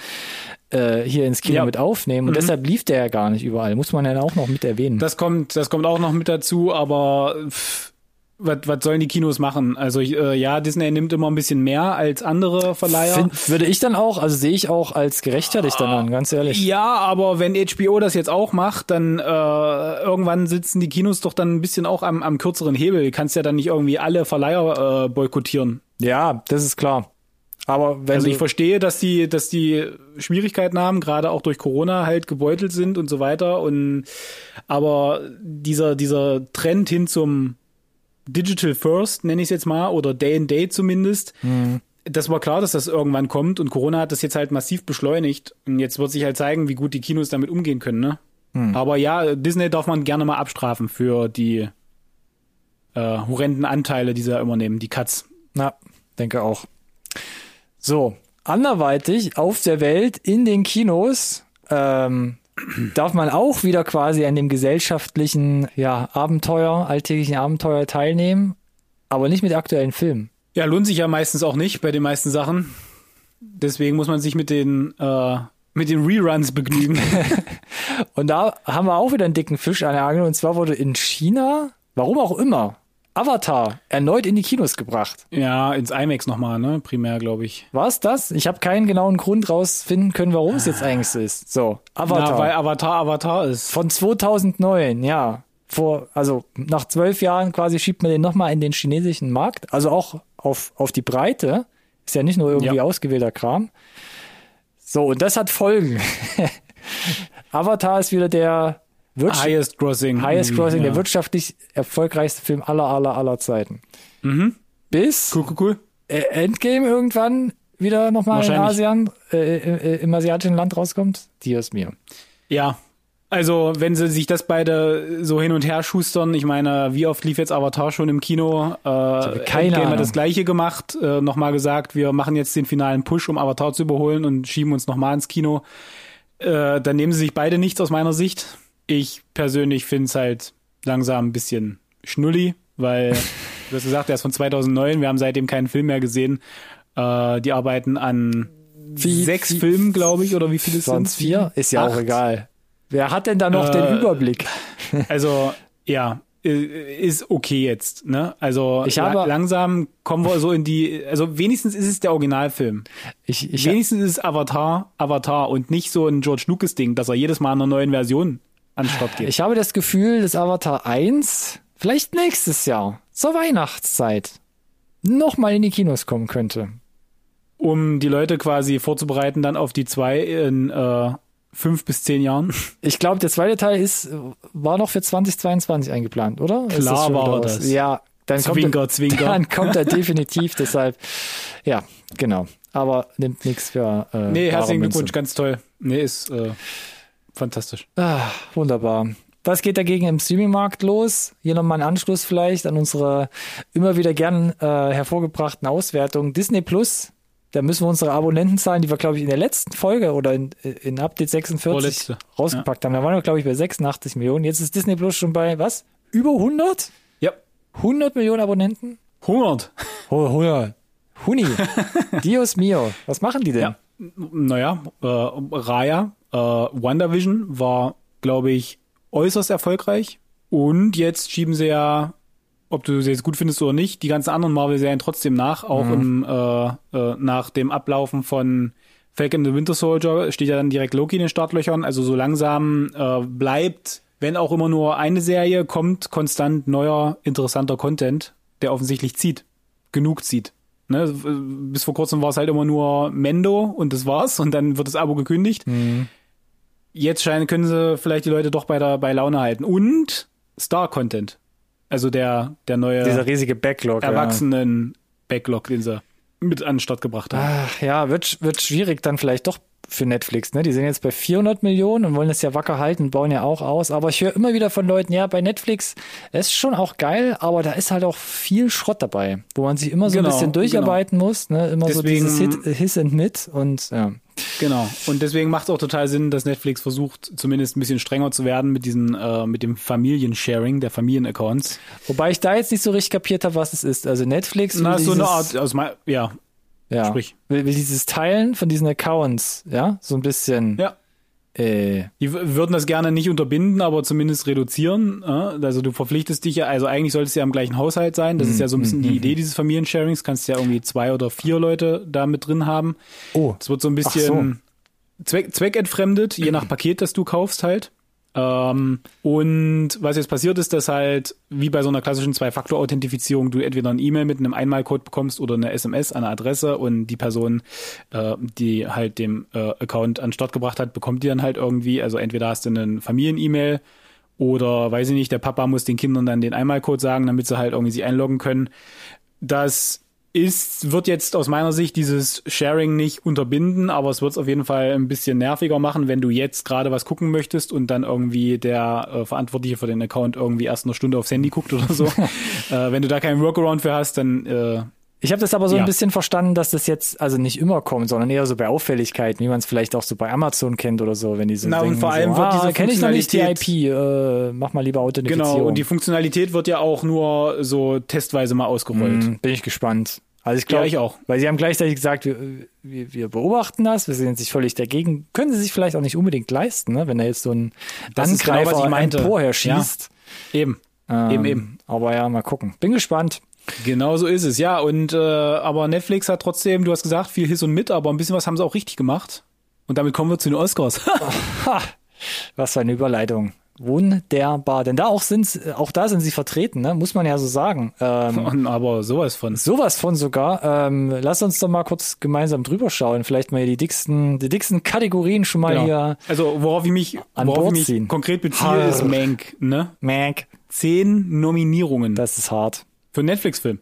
äh, hier ins Kino ja. mit aufnehmen. Und mhm. deshalb lief der ja gar nicht überall. Muss man ja auch noch mit erwähnen. Das kommt, das kommt auch noch mit dazu, aber pff, was, was sollen die Kinos machen? Also äh, ja, Disney nimmt immer ein bisschen mehr als andere Verleiher. Find, würde ich dann auch, also sehe ich auch als gerechtfertigt dann an, ganz ehrlich. Ja, aber wenn HBO das jetzt auch macht, dann äh, irgendwann sitzen die Kinos doch dann ein bisschen auch am, am kürzeren Hebel. Du kannst ja dann nicht irgendwie alle Verleiher äh, boykottieren. Ja, das ist klar. Aber wenn also ich verstehe, dass die, dass die Schwierigkeiten haben, gerade auch durch Corona halt gebeutelt sind und so weiter. Und aber dieser dieser Trend hin zum Digital First, nenne ich es jetzt mal, oder Day and Day zumindest. Mhm. Das war klar, dass das irgendwann kommt und Corona hat das jetzt halt massiv beschleunigt. Und jetzt wird sich halt zeigen, wie gut die Kinos damit umgehen können, ne? Mhm. Aber ja, Disney darf man gerne mal abstrafen für die äh, horrenden Anteile, die sie ja immer nehmen, die Cuts. Na, denke auch. So, anderweitig auf der Welt in den Kinos ähm, darf man auch wieder quasi an dem gesellschaftlichen ja, Abenteuer, alltäglichen Abenteuer teilnehmen, aber nicht mit aktuellen Filmen. Ja, lohnt sich ja meistens auch nicht bei den meisten Sachen. Deswegen muss man sich mit den äh, mit den Reruns begnügen. und da haben wir auch wieder einen dicken Fisch an der Angel. Und zwar wurde in China, warum auch immer, Avatar erneut in die Kinos gebracht. Ja, ins IMAX nochmal, ne? Primär, glaube ich. War es das? Ich habe keinen genauen Grund rausfinden können, warum es jetzt eigentlich so ist. So, Avatar. Na, weil Avatar Avatar ist. Von 2009, ja. Vor, also nach zwölf Jahren quasi schiebt man den nochmal in den chinesischen Markt. Also auch auf, auf die Breite. Ist ja nicht nur irgendwie ja. ausgewählter Kram. So, und das hat Folgen. Avatar ist wieder der Highest Crossing. Highest Crossing, ja. der wirtschaftlich erfolgreichste Film aller, aller, aller Zeiten. Mhm. Bis cool, cool, cool. Endgame irgendwann wieder nochmal in Asien, äh, äh, im asiatischen Land rauskommt. Dios mir. Ja, also, wenn sie sich das beide so hin und her schustern, ich meine, wie oft lief jetzt Avatar schon im Kino? Äh, keine Ahnung. das gleiche gemacht, äh, nochmal gesagt, wir machen jetzt den finalen Push, um Avatar zu überholen und schieben uns nochmal ins Kino. Äh, dann nehmen sie sich beide nichts aus meiner Sicht. Ich persönlich finde es halt langsam ein bisschen schnulli, weil, du hast gesagt, der ist von 2009, wir haben seitdem keinen Film mehr gesehen. Äh, die arbeiten an wie, sechs wie, Filmen, glaube ich, oder wie viele sind es? Vier? Ist ja Acht. auch egal. Wer hat denn da noch äh, den Überblick? Also, ja, ist okay jetzt, ne? Also ich habe, langsam kommen wir so in die, also wenigstens ist es der Originalfilm. Ich, ich, wenigstens ist es Avatar, Avatar und nicht so ein George Lucas Ding, dass er jedes Mal in einer neuen Version an Start geht. Ich habe das Gefühl, dass Avatar 1 vielleicht nächstes Jahr zur Weihnachtszeit nochmal in die Kinos kommen könnte. Um die Leute quasi vorzubereiten dann auf die zwei in äh, fünf bis zehn Jahren. Ich glaube, der zweite Teil ist, war noch für 2022 eingeplant, oder? Klar war das. Ja, dann Zwinker, kommt er, Zwinker. Dann kommt er definitiv, deshalb, ja, genau. Aber nimmt nichts für. Äh, nee, herzlichen Glückwunsch, ganz toll. Nee, ist äh, fantastisch. Ah, wunderbar. Was geht dagegen im Streaming-Markt los? Hier nochmal ein Anschluss vielleicht an unsere immer wieder gern äh, hervorgebrachten Auswertungen. Disney Plus da müssen wir unsere Abonnentenzahlen, die wir, glaube ich, in der letzten Folge oder in, in Update 46 Vorletzte. rausgepackt ja. haben. Da waren wir, glaube ich, bei 86 Millionen. Jetzt ist Disney Plus schon bei, was? Über 100? Ja. 100 Millionen Abonnenten? 100. Oh, 100. Huni. Dios mio. Was machen die denn? Ja. Naja, äh, Raya, äh, WandaVision war, glaube ich, äußerst erfolgreich. Und jetzt schieben sie ja ob du sie jetzt gut findest oder nicht, die ganzen anderen Marvel-Serien trotzdem nach, auch mhm. im, äh, äh, nach dem Ablaufen von Falcon the Winter Soldier steht ja dann direkt Loki in den Startlöchern. Also so langsam äh, bleibt, wenn auch immer nur eine Serie, kommt konstant neuer, interessanter Content, der offensichtlich zieht. Genug zieht. Ne? Bis vor kurzem war es halt immer nur Mendo und das war's und dann wird das Abo gekündigt. Mhm. Jetzt scheinen, können sie vielleicht die Leute doch bei der bei Laune halten. Und Star-Content. Also der, der neue. Dieser riesige Backlog. Erwachsenen-Backlog, den sie mit an den Start gebracht haben. Ach, ja, wird, wird schwierig dann vielleicht doch für Netflix. Ne? Die sind jetzt bei 400 Millionen und wollen es ja wacker halten, bauen ja auch aus. Aber ich höre immer wieder von Leuten, ja, bei Netflix ist schon auch geil, aber da ist halt auch viel Schrott dabei, wo man sich immer so genau, ein bisschen durcharbeiten genau. muss. Ne? Immer Deswegen, so dieses Hit, Hiss and Mit und ja. Genau. Und deswegen macht es auch total Sinn, dass Netflix versucht, zumindest ein bisschen strenger zu werden mit diesen, äh, mit dem Familiensharing der Familienaccounts. Wobei ich da jetzt nicht so richtig kapiert habe, was es ist. Also Netflix. Na, so eine Art, also ja. Ja. Sprich. Will, will dieses Teilen von diesen Accounts, ja, so ein bisschen. Ja. Äh, die würden das gerne nicht unterbinden, aber zumindest reduzieren. Also du verpflichtest dich ja, also eigentlich solltest du ja im gleichen Haushalt sein. Das ist ja so ein bisschen die mhm, Idee mhm. dieses Familiensharings. Kannst ja irgendwie zwei oder vier Leute da mit drin haben. Oh. Es wird so ein bisschen so. Zweck, zweckentfremdet, je nach Paket, das du kaufst halt. Ähm, und was jetzt passiert ist, dass halt, wie bei so einer klassischen Zwei-Faktor-Authentifizierung, du entweder ein E-Mail mit einem Einmalcode bekommst oder eine SMS an eine Adresse und die Person, äh, die halt dem äh, Account an Start gebracht hat, bekommt die dann halt irgendwie, also entweder hast du einen Familien-E-Mail oder weiß ich nicht, der Papa muss den Kindern dann den Einmalcode sagen, damit sie halt irgendwie sich einloggen können. Das ist, wird jetzt aus meiner Sicht dieses Sharing nicht unterbinden, aber es wird es auf jeden Fall ein bisschen nerviger machen, wenn du jetzt gerade was gucken möchtest und dann irgendwie der äh, Verantwortliche für den Account irgendwie erst eine Stunde aufs Handy guckt oder so. äh, wenn du da keinen Workaround für hast, dann äh, Ich habe das aber so ja. ein bisschen verstanden, dass das jetzt also nicht immer kommt, sondern eher so bei Auffälligkeiten, wie man es vielleicht auch so bei Amazon kennt oder so, wenn die so Na, denken, und vor allem so, wird ah, diese kenne ich noch nicht die IP, äh, mach mal lieber Authentifizierung. Genau, und die Funktionalität wird ja auch nur so testweise mal ausgerollt. Mm, bin ich gespannt. Also ich glaube, ja, ich auch. Weil sie haben gleichzeitig gesagt, wir, wir, wir beobachten das, wir sind sich völlig dagegen. Können sie sich vielleicht auch nicht unbedingt leisten, ne? wenn er jetzt so ein das Angreifer genau, vorher schießt. Ja. Eben. Ähm, eben, eben. Aber ja, mal gucken. Bin gespannt. Genau so ist es, ja. Und äh, aber Netflix hat trotzdem, du hast gesagt, viel Hiss und Mit, aber ein bisschen was haben sie auch richtig gemacht. Und damit kommen wir zu den Oscars. was für eine Überleitung. Wunderbar. Denn da auch sind, auch da sind sie vertreten, ne? muss man ja so sagen. Ähm, aber sowas von. Sowas von sogar. Ähm, lass uns doch mal kurz gemeinsam drüber schauen. Vielleicht mal die dicksten, die dicksten Kategorien schon mal genau. hier. Also worauf ich mich, an worauf Bord ich mich ziehen. konkret beziehe, Har. ist Mank, ne? Mank. Zehn Nominierungen. Das ist hart. Für einen Netflix-Film.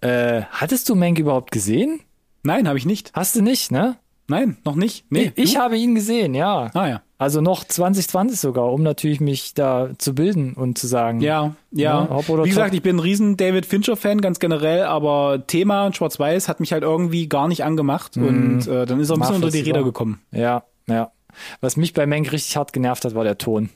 Äh, hattest du Mank überhaupt gesehen? Nein, habe ich nicht. Hast du nicht, ne? Nein, noch nicht. Nee, ich, ich habe ihn gesehen, ja. Ah ja. Also noch 2020 sogar, um natürlich mich da zu bilden und zu sagen. Ja, ja. Ne, Wie gesagt, top. ich bin ein riesen David Fincher-Fan, ganz generell, aber Thema Schwarz-Weiß hat mich halt irgendwie gar nicht angemacht mm. und äh, dann ist er ein bisschen unter die Räder gekommen. Ja, ja. Was mich bei Menk richtig hart genervt hat, war der Ton.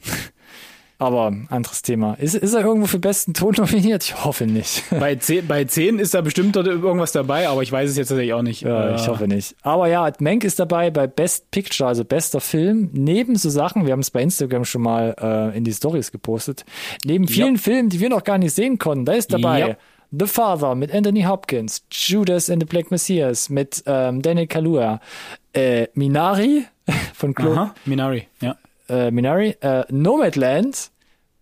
Aber anderes Thema. Ist, ist er irgendwo für besten Ton nominiert? Ich hoffe nicht. Bei 10, bei 10 ist da bestimmt irgendwas dabei, aber ich weiß es jetzt tatsächlich auch nicht. Ja, ich hoffe nicht. Aber ja, Menk ist dabei bei Best Picture, also bester Film. Neben so Sachen, wir haben es bei Instagram schon mal äh, in die Stories gepostet, neben vielen ja. Filmen, die wir noch gar nicht sehen konnten, da ist dabei ja. The Father mit Anthony Hopkins, Judas and the Black Messias mit ähm, Daniel Kaluuya, äh, Minari von Chloe. Aha, Minari, ja äh, Minari, äh, Nomadland,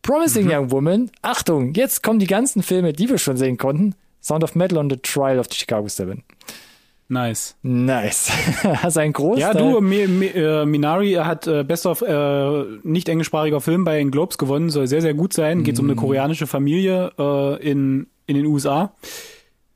Promising mhm. Young Woman. Achtung, jetzt kommen die ganzen Filme, die wir schon sehen konnten. Sound of Metal und The Trial of the Chicago Seven. Nice. Nice. Hast ein großes. Ja, du, Mi, Mi, äh, Minari hat äh, bester äh, nicht englischsprachiger Film bei den Globes gewonnen, soll sehr, sehr gut sein. Geht mm. um eine mhm. koreanische Familie äh, in, in den USA.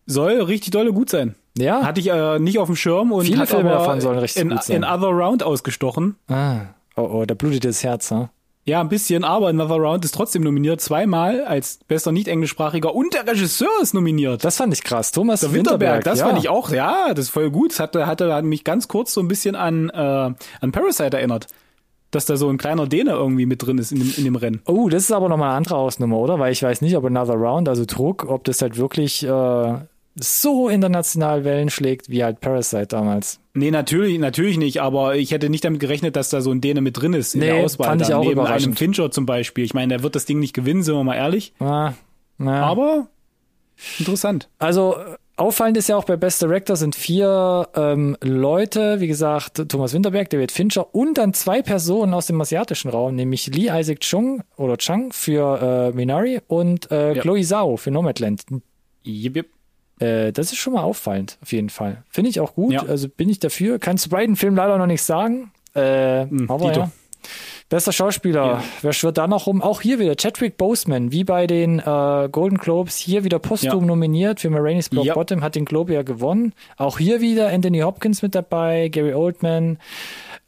Soll richtig dolle gut sein. Ja. Hatte ich äh, nicht auf dem Schirm und Viele hat Filme davon sollen richtig in, gut sein. in Other Round ausgestochen. Ah. Oh, oh, da blutet das Herz, ne? Ja, ein bisschen, aber Another Round ist trotzdem nominiert, zweimal als bester nicht englischsprachiger und der Regisseur ist nominiert. Das fand ich krass. Thomas der Winterberg, Winterberg das ja. fand ich auch, ja, das ist voll gut. Das hatte, hatte hat mich ganz kurz so ein bisschen an, äh, an Parasite erinnert. Dass da so ein kleiner Däne irgendwie mit drin ist in dem, in dem Rennen. Oh, das ist aber nochmal eine andere Hausnummer, oder? Weil ich weiß nicht, ob Another Round, also Druck, ob das halt wirklich äh, so international Wellen schlägt wie halt Parasite damals. Nee, natürlich, natürlich nicht, aber ich hätte nicht damit gerechnet, dass da so ein Däne mit drin ist in nee, der Auswahl. Fand ich auch neben einem Fincher zum Beispiel. Ich meine, der wird das Ding nicht gewinnen, sind wir mal ehrlich. Ah, na. Aber interessant. Also auffallend ist ja auch bei Best Director sind vier ähm, Leute, wie gesagt, Thomas Winterberg, David Fincher und dann zwei Personen aus dem asiatischen Raum, nämlich Lee Isaac Chung oder Chang für äh, Minari und äh, ja. Chloe Zhao für Nomadland. Yep, yep. Äh, das ist schon mal auffallend, auf jeden Fall. Finde ich auch gut. Ja. Also bin ich dafür. Kann zu beiden Filmen leider noch nichts sagen. Äh, mhm, aber ja. Bester Schauspieler, ja. wer schwirrt da noch rum? Auch hier wieder Chadwick Boseman, wie bei den äh, Golden Globes, hier wieder posthum ja. nominiert für Marainis Block ja. Bottom, hat den Globe ja gewonnen. Auch hier wieder Anthony Hopkins mit dabei, Gary Oldman,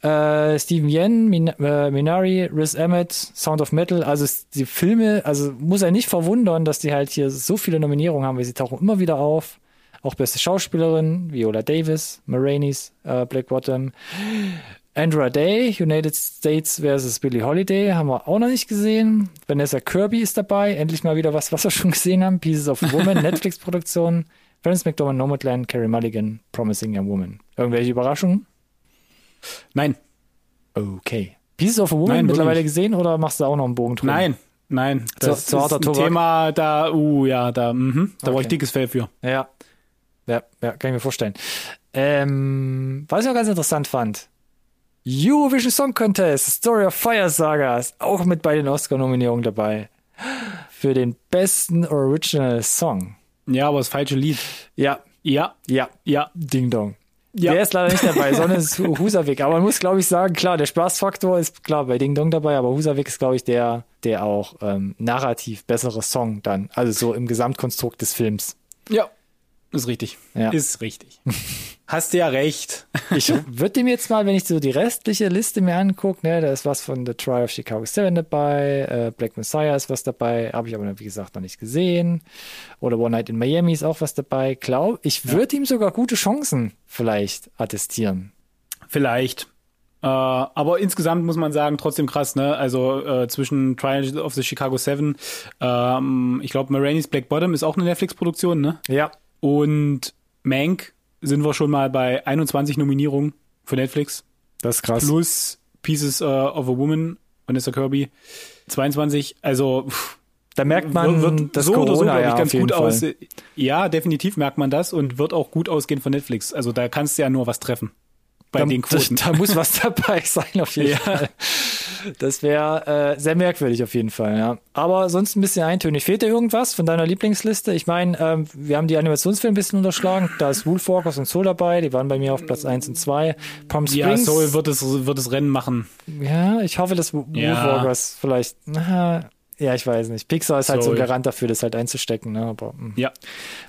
äh, Steven Yen, Min äh, Minari, Riz Emmett, Sound of Metal, also die Filme, also muss er nicht verwundern, dass die halt hier so viele Nominierungen haben, weil sie tauchen immer wieder auf. Auch beste Schauspielerin, Viola Davis, Marainis, äh, Black Bottom. Andra Day, United States vs. Billie Holiday, haben wir auch noch nicht gesehen. Vanessa Kirby ist dabei, endlich mal wieder was, was wir schon gesehen haben. Pieces of Woman, Netflix-Produktion. Frances McDormand, Nomadland, Carrie Mulligan, Promising Young Woman. Irgendwelche Überraschungen? Nein. Okay. Pieces of a Woman Nein, mittlerweile gesehen oder machst du auch noch einen Bogen drum? Nein, nein. Das zu, ist ein Thema, da, uh, ja, da, mhm, da okay. brauche ich dickes Fell für. Ja. Ja, ja, kann ich mir vorstellen. Ähm, was ich auch ganz interessant fand, Eurovision Song Contest, Story of Fire Saga ist auch mit bei den Oscar-Nominierungen dabei. Für den besten Original Song. Ja, aber das falsche Lied. Ja. Ja. Ja. Ja. Ding Dong. Ja. Der ist leider nicht dabei, sondern ist Husavik. Aber man muss, glaube ich, sagen, klar, der Spaßfaktor ist klar bei Ding Dong dabei, aber Husavik ist, glaube ich, der, der auch ähm, narrativ bessere Song dann. Also so im Gesamtkonstrukt des Films. Ja. Ist richtig. Ja. Ist richtig. Hast du ja recht. ich würde dem jetzt mal, wenn ich so die restliche Liste mir angucke, ne, da ist was von The Trial of Chicago 7 dabei, äh, Black Messiah ist was dabei, habe ich aber wie gesagt noch nicht gesehen. Oder One Night in Miami ist auch was dabei. Glaub, ich würde ja. ihm sogar gute Chancen vielleicht attestieren. Vielleicht. Äh, aber insgesamt muss man sagen, trotzdem krass, ne? Also äh, zwischen Trial of the Chicago 7, ähm, ich glaube, Marainis Black Bottom ist auch eine Netflix-Produktion, ne? Ja. Und Mank sind wir schon mal bei 21 Nominierungen für Netflix. Das ist krass. Plus Pieces uh, of a Woman, Vanessa Kirby. 22, also pff, da merkt man wird, das so Corona, oder so, glaube ich, ganz gut Fall. aus. Ja, definitiv merkt man das und wird auch gut ausgehen von Netflix. Also da kannst du ja nur was treffen bei da, den Quoten. Da, da muss was dabei sein, auf jeden ja. Fall. Das wäre äh, sehr merkwürdig auf jeden Fall, ja. Aber sonst ein bisschen eintönig. Fehlt dir irgendwas von deiner Lieblingsliste? Ich meine, ähm, wir haben die Animationsfilme ein bisschen unterschlagen. Da ist Wolfwalkers und Soul dabei. Die waren bei mir auf Platz 1 und 2. Palm Springs. Ja, Soul wird es, wird es Rennen machen. Ja, ich hoffe, dass Wolfwalkers ja. vielleicht, na, ja, ich weiß nicht. Pixar ist halt so ein Garant dafür, das halt einzustecken, ne? Aber mh. ja.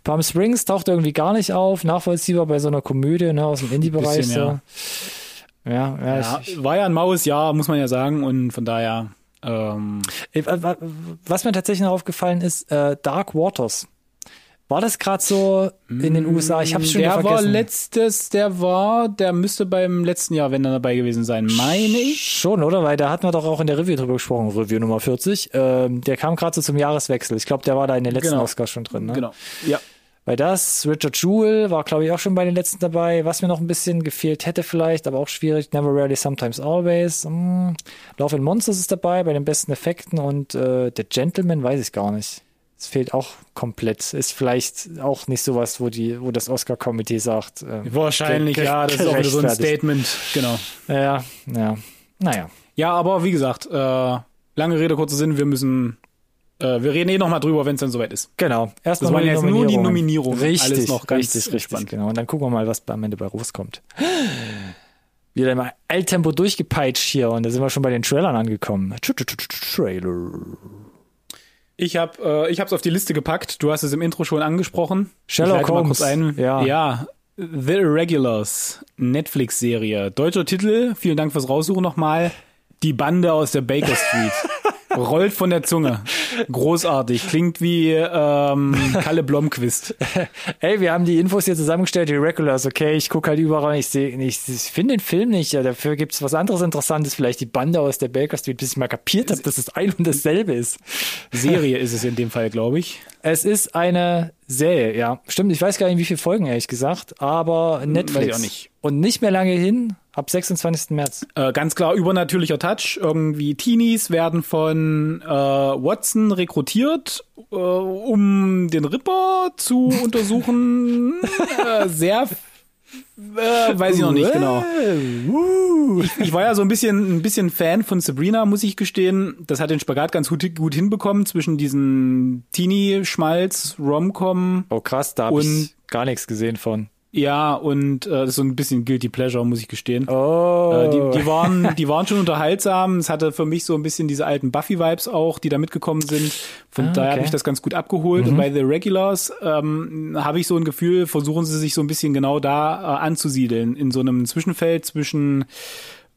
Palm Springs taucht irgendwie gar nicht auf, nachvollziehbar bei so einer Komödie, ne, aus dem Indie-Bereich. So. Ja. Ja, ja, ja ich, war ja ein maues Jahr, muss man ja sagen, und von daher. Ähm, äh, Was mir tatsächlich noch aufgefallen ist, äh, Dark Waters. War das gerade so in den USA? Ich habe schon der vergessen. Der war letztes, der war, der müsste beim letzten Jahr, wenn er dabei gewesen sein, meine ich. Schon, oder? Weil da hatten wir doch auch in der Review drüber gesprochen, Review Nummer 40. Ähm, der kam gerade so zum Jahreswechsel. Ich glaube, der war da in den letzten genau. Oscars schon drin. Ne? Genau. Ja. Weil das, Richard Jewell war, glaube ich, auch schon bei den letzten dabei. Was mir noch ein bisschen gefehlt hätte vielleicht, aber auch schwierig, Never Rarely, Sometimes Always. Hm. Love in Monsters ist dabei bei den besten Effekten und äh, The Gentleman weiß ich gar nicht. Es fehlt auch komplett. Ist vielleicht auch nicht sowas, wo die, wo das Oscar-Komitee sagt. Äh, Wahrscheinlich, ja, das ist auch wieder so ein Statement. Genau. Ja, ja. Naja. Ja, aber wie gesagt, äh, lange Rede, kurzer Sinn, wir müssen äh, wir reden eh noch mal drüber, wenn es dann soweit ist. Genau. Erst das waren jetzt nur die Nominierungen. Richtig, Alles noch ganz richtig, richtig, genau. Und dann gucken wir mal, was am Ende bei rauskommt. Wieder im Eiltempo durchgepeitscht hier und da sind wir schon bei den Trailern angekommen. Trailer. Ich habe äh, ich hab's auf die Liste gepackt. Du hast es im Intro schon angesprochen. Sherlock Holmes. Ein. Ja. ja. The Irregulars, Netflix-Serie. Deutscher Titel, vielen Dank fürs Raussuchen nochmal. Die Bande aus der Baker Street. Rollt von der Zunge. Großartig. Klingt wie ähm, Kalle Blomquist. Ey, wir haben die Infos hier zusammengestellt, die Regulars, okay, ich gucke halt überall, ich sehe ich, ich finde den Film nicht, ja, dafür gibt's was anderes Interessantes, vielleicht die Bande aus der Baker Street, bis ich mal kapiert habe, dass es ein und dasselbe ist. Serie ist es in dem Fall, glaube ich. Es ist eine Serie, ja. Stimmt, ich weiß gar nicht, wie viele Folgen, ehrlich gesagt, aber Netflix. Weiß ich auch nicht. Und nicht mehr lange hin, ab 26. März. Äh, ganz klar übernatürlicher Touch. Irgendwie Teenies werden von äh, Watson rekrutiert, äh, um den Ripper zu untersuchen. äh, sehr äh, weiß ich noch nicht genau. Ich, ich, war ja so ein bisschen ein bisschen Fan von Sabrina, muss ich gestehen. Das hat den Spagat ganz gut, gut hinbekommen zwischen diesen Teenie-Schmalz, Romcom. Oh krass, da hab ich gar nichts gesehen von. Ja, und äh, das ist so ein bisschen Guilty Pleasure, muss ich gestehen. Oh. Äh, die, die, waren, die waren schon unterhaltsam. Es hatte für mich so ein bisschen diese alten Buffy-Vibes auch, die da mitgekommen sind. Von ah, daher okay. habe ich das ganz gut abgeholt. Mhm. Und bei The Regulars ähm, habe ich so ein Gefühl, versuchen sie sich so ein bisschen genau da äh, anzusiedeln. In so einem Zwischenfeld zwischen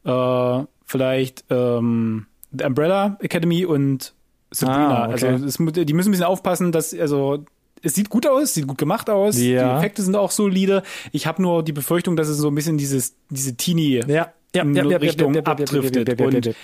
äh, vielleicht ähm, The Umbrella Academy und Sabrina. Ah, okay. Also es, die müssen ein bisschen aufpassen, dass also es sieht gut aus, sieht gut gemacht aus, ja. die Effekte sind auch solide. Ich habe nur die Befürchtung, dass es so ein bisschen dieses diese Teenie ja. Ja, Richtung abdriftet. Und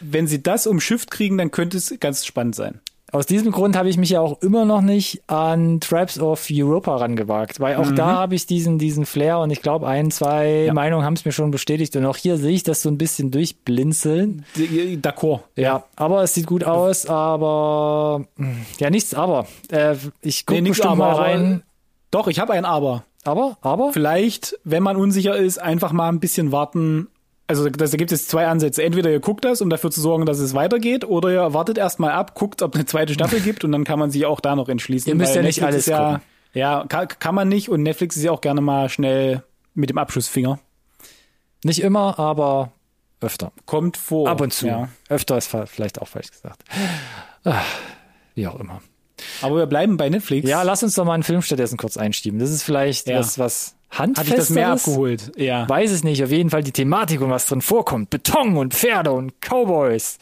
wenn sie das umschifft kriegen, dann könnte es ganz spannend sein. Aus diesem Grund habe ich mich ja auch immer noch nicht an Tribes of Europa rangewagt, weil auch mhm. da habe ich diesen, diesen Flair und ich glaube, ein, zwei ja. Meinungen haben es mir schon bestätigt und auch hier sehe ich das so ein bisschen durchblinzeln. D'accord. Ja, aber es sieht gut aus, aber hm, ja, nichts aber. Äh, ich gucke nee, bestimmt aber, mal rein. Doch, ich habe ein Aber. Aber, aber? Vielleicht, wenn man unsicher ist, einfach mal ein bisschen warten also das, da gibt es zwei Ansätze. Entweder ihr guckt das, um dafür zu sorgen, dass es weitergeht, oder ihr wartet erstmal ab, guckt, ob eine zweite Staffel gibt und dann kann man sich auch da noch entschließen. Ihr müsst ja nicht alles ja, gucken. Ja, kann, kann man nicht und Netflix ist ja auch gerne mal schnell mit dem Abschussfinger. Nicht immer, aber öfter. Kommt vor. Ab und zu. Ja. Öfter ist vielleicht auch falsch gesagt. Ach, wie auch immer. Aber wir bleiben bei Netflix. Ja, lass uns doch mal einen Film stattdessen kurz einschieben. Das ist vielleicht ja. was, was handfest Hat das mehr abgeholt? Ja. Weiß es nicht. Auf jeden Fall die Thematik und was drin vorkommt. Beton und Pferde und Cowboys.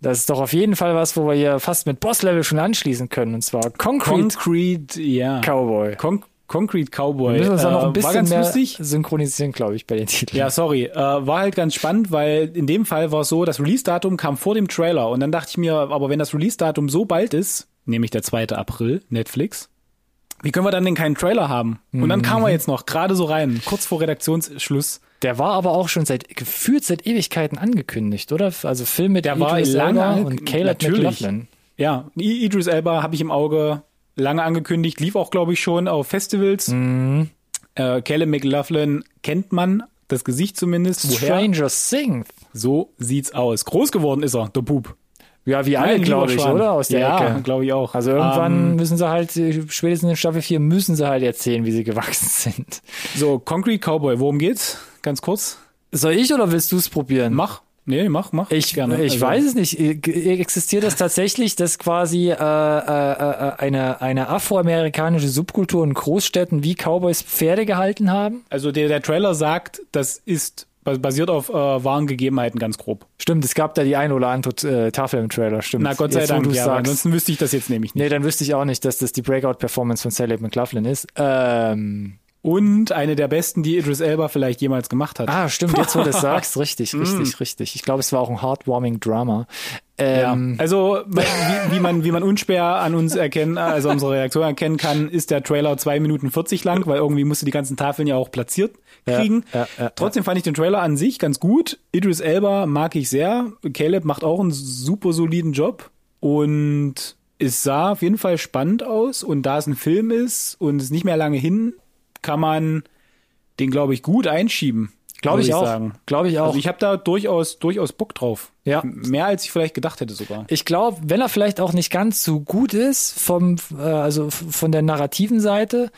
Das ist doch auf jeden Fall was, wo wir hier fast mit Boss-Level schon anschließen können. Und zwar Concrete, Concrete ja. Cowboy. Con Concrete Cowboy. Wir müssen uns äh, noch ein bisschen mehr lustig. synchronisieren, glaube ich, bei den Titeln. Ja, sorry. Äh, war halt ganz spannend, weil in dem Fall war es so, das Release-Datum kam vor dem Trailer. Und dann dachte ich mir, aber wenn das Release-Datum so bald ist, nämlich der 2. April, Netflix, wie können wir dann denn keinen Trailer haben? Und dann kam er mhm. jetzt noch gerade so rein, kurz vor Redaktionsschluss. Der war aber auch schon seit gefühlt seit Ewigkeiten angekündigt, oder? Also Film mit der Idris war lange Elba und Caleb McLaughlin. Ja, Idris Elba habe ich im Auge lange angekündigt, lief auch glaube ich schon auf Festivals. Mhm. Äh, Caleb McLaughlin kennt man, das Gesicht zumindest. Woher? Stranger Things. So sieht's aus. Groß geworden ist er, der Bub. Ja, wie alle, glaube ich, oder? Aus der ja, Ecke. glaube ich auch. Also irgendwann ähm, müssen sie halt, spätestens in Staffel 4 müssen sie halt erzählen, wie sie gewachsen sind. So, Concrete Cowboy, worum geht's? Ganz kurz. Soll ich oder willst du es probieren? Mach. Nee, mach, mach. Ich, gerne. ich also. weiß es nicht. Existiert das tatsächlich, dass quasi äh, äh, äh, eine, eine afroamerikanische Subkultur in Großstädten wie Cowboys Pferde gehalten haben? Also der, der Trailer sagt, das ist basiert auf äh, wahren Gegebenheiten ganz grob. Stimmt, es gab da die ein oder andere äh, Tafel im Trailer, stimmt. Na Gott sei jetzt, Dank, ja, ansonsten wüsste ich das jetzt nämlich nicht. Nee, dann wüsste ich auch nicht, dass das die Breakout-Performance von Sally McLaughlin ist. Ähm, und eine der besten, die Idris Elba vielleicht jemals gemacht hat. Ah, stimmt, jetzt wo du das sagst, richtig, richtig, mm. richtig. Ich glaube, es war auch ein heartwarming Drama. Ähm, ja. Also wie, wie, man wie man unschwer an uns erkennen, also unsere Reaktion erkennen kann, ist der Trailer zwei Minuten 40 lang, weil irgendwie musste die ganzen Tafeln ja auch platziert kriegen. Ja, ja, Trotzdem fand ich den Trailer an sich ganz gut. Idris Elba mag ich sehr. Caleb macht auch einen super soliden Job und es sah auf jeden Fall spannend aus und da es ein Film ist und es nicht mehr lange hin kann man den, glaube ich, gut einschieben. Glaube ich, ich, auch. Glaube ich auch. Also ich habe da durchaus durchaus Bock drauf. Ja. Mehr als ich vielleicht gedacht hätte sogar. Ich glaube, wenn er vielleicht auch nicht ganz so gut ist vom äh, also von der narrativen Seite,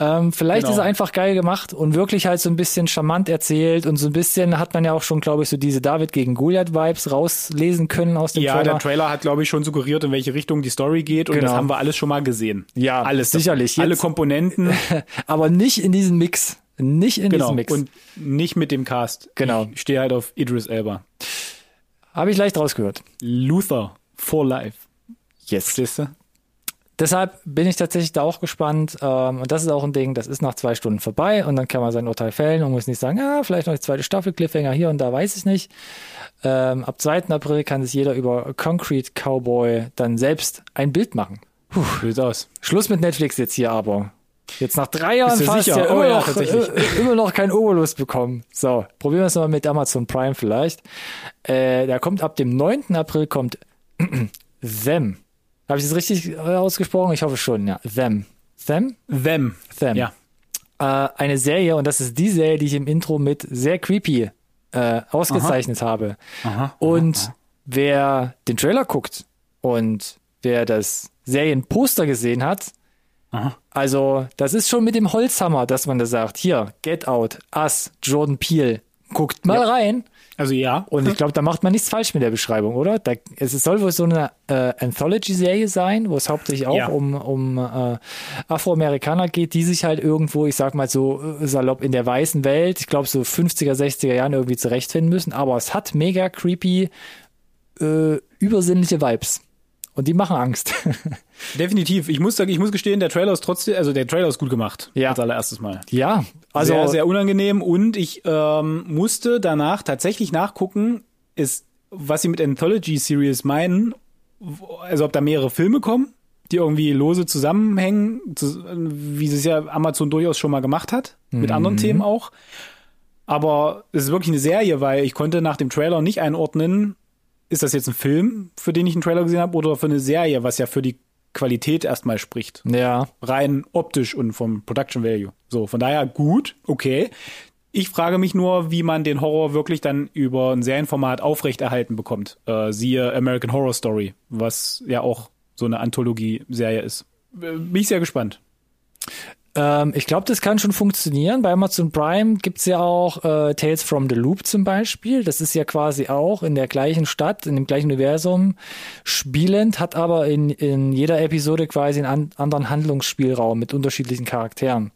ähm, vielleicht genau. ist er einfach geil gemacht und wirklich halt so ein bisschen charmant erzählt und so ein bisschen hat man ja auch schon, glaube ich, so diese David gegen Goliath Vibes rauslesen können aus dem ja, Trailer. Ja, der Trailer hat glaube ich schon suggeriert, in welche Richtung die Story geht und genau. das haben wir alles schon mal gesehen. Ja, alles sicherlich. Alle Komponenten, aber nicht in diesem Mix. Nicht in genau. diesem Mix. Und nicht mit dem Cast. Genau. Ich stehe halt auf Idris Elba. Habe ich leicht rausgehört. Luther for Life. Yes. Verstehst du? Deshalb bin ich tatsächlich da auch gespannt. Ähm, und das ist auch ein Ding, das ist nach zwei Stunden vorbei und dann kann man sein Urteil fällen und muss nicht sagen, ja, vielleicht noch die zweite Staffel, Cliffhanger hier und da, weiß ich nicht. Ähm, ab 2. April kann sich jeder über Concrete Cowboy dann selbst ein Bild machen. Puh, sieht aus. Schluss mit Netflix jetzt hier aber. Jetzt nach drei Jahren fast ja, immer, oh, noch, äh, immer noch kein Obolus bekommen. So, probieren wir es mal mit Amazon Prime vielleicht. Äh, der kommt ab dem 9. April kommt Them. Habe ich das richtig äh, ausgesprochen? Ich hoffe schon, ja. Them. Them? Them. Them. Ja. Äh, eine Serie, und das ist die Serie, die ich im Intro mit sehr creepy äh, ausgezeichnet aha. habe. Aha, und aha. wer den Trailer guckt und wer das Serienposter gesehen hat, Aha. Also, das ist schon mit dem Holzhammer, dass man da sagt, hier, Get Out, Us, Jordan Peele, guckt mal ja. rein. Also ja. Und ich glaube, da macht man nichts falsch mit der Beschreibung, oder? Da, es soll wohl so eine äh, Anthology-Serie sein, wo es hauptsächlich auch ja. um, um äh, Afroamerikaner geht, die sich halt irgendwo, ich sag mal so äh, salopp in der weißen Welt, ich glaube so 50er, 60er Jahren irgendwie zurechtfinden müssen. Aber es hat mega creepy, äh, übersinnliche Vibes. Und die machen Angst. Definitiv. Ich muss sagen, ich muss gestehen, der Trailer ist trotzdem, also der Trailer ist gut gemacht. Ja. Als allererstes Mal. Ja. Also sehr, sehr unangenehm und ich ähm, musste danach tatsächlich nachgucken, ist, was sie mit Anthology Series meinen, also ob da mehrere Filme kommen, die irgendwie lose zusammenhängen, wie es ja Amazon durchaus schon mal gemacht hat, mit mhm. anderen Themen auch. Aber es ist wirklich eine Serie, weil ich konnte nach dem Trailer nicht einordnen, ist das jetzt ein Film, für den ich einen Trailer gesehen habe, oder für eine Serie, was ja für die Qualität erstmal spricht. Ja. Rein optisch und vom Production Value. So, von daher gut, okay. Ich frage mich nur, wie man den Horror wirklich dann über ein Serienformat aufrechterhalten bekommt. Äh, siehe American Horror Story, was ja auch so eine Anthologie-Serie ist. Äh, bin ich sehr gespannt. Ähm, ich glaube, das kann schon funktionieren. Bei Amazon Prime gibt's ja auch äh, Tales from the Loop zum Beispiel. Das ist ja quasi auch in der gleichen Stadt, in dem gleichen Universum spielend, hat aber in, in jeder Episode quasi einen an, anderen Handlungsspielraum mit unterschiedlichen Charakteren.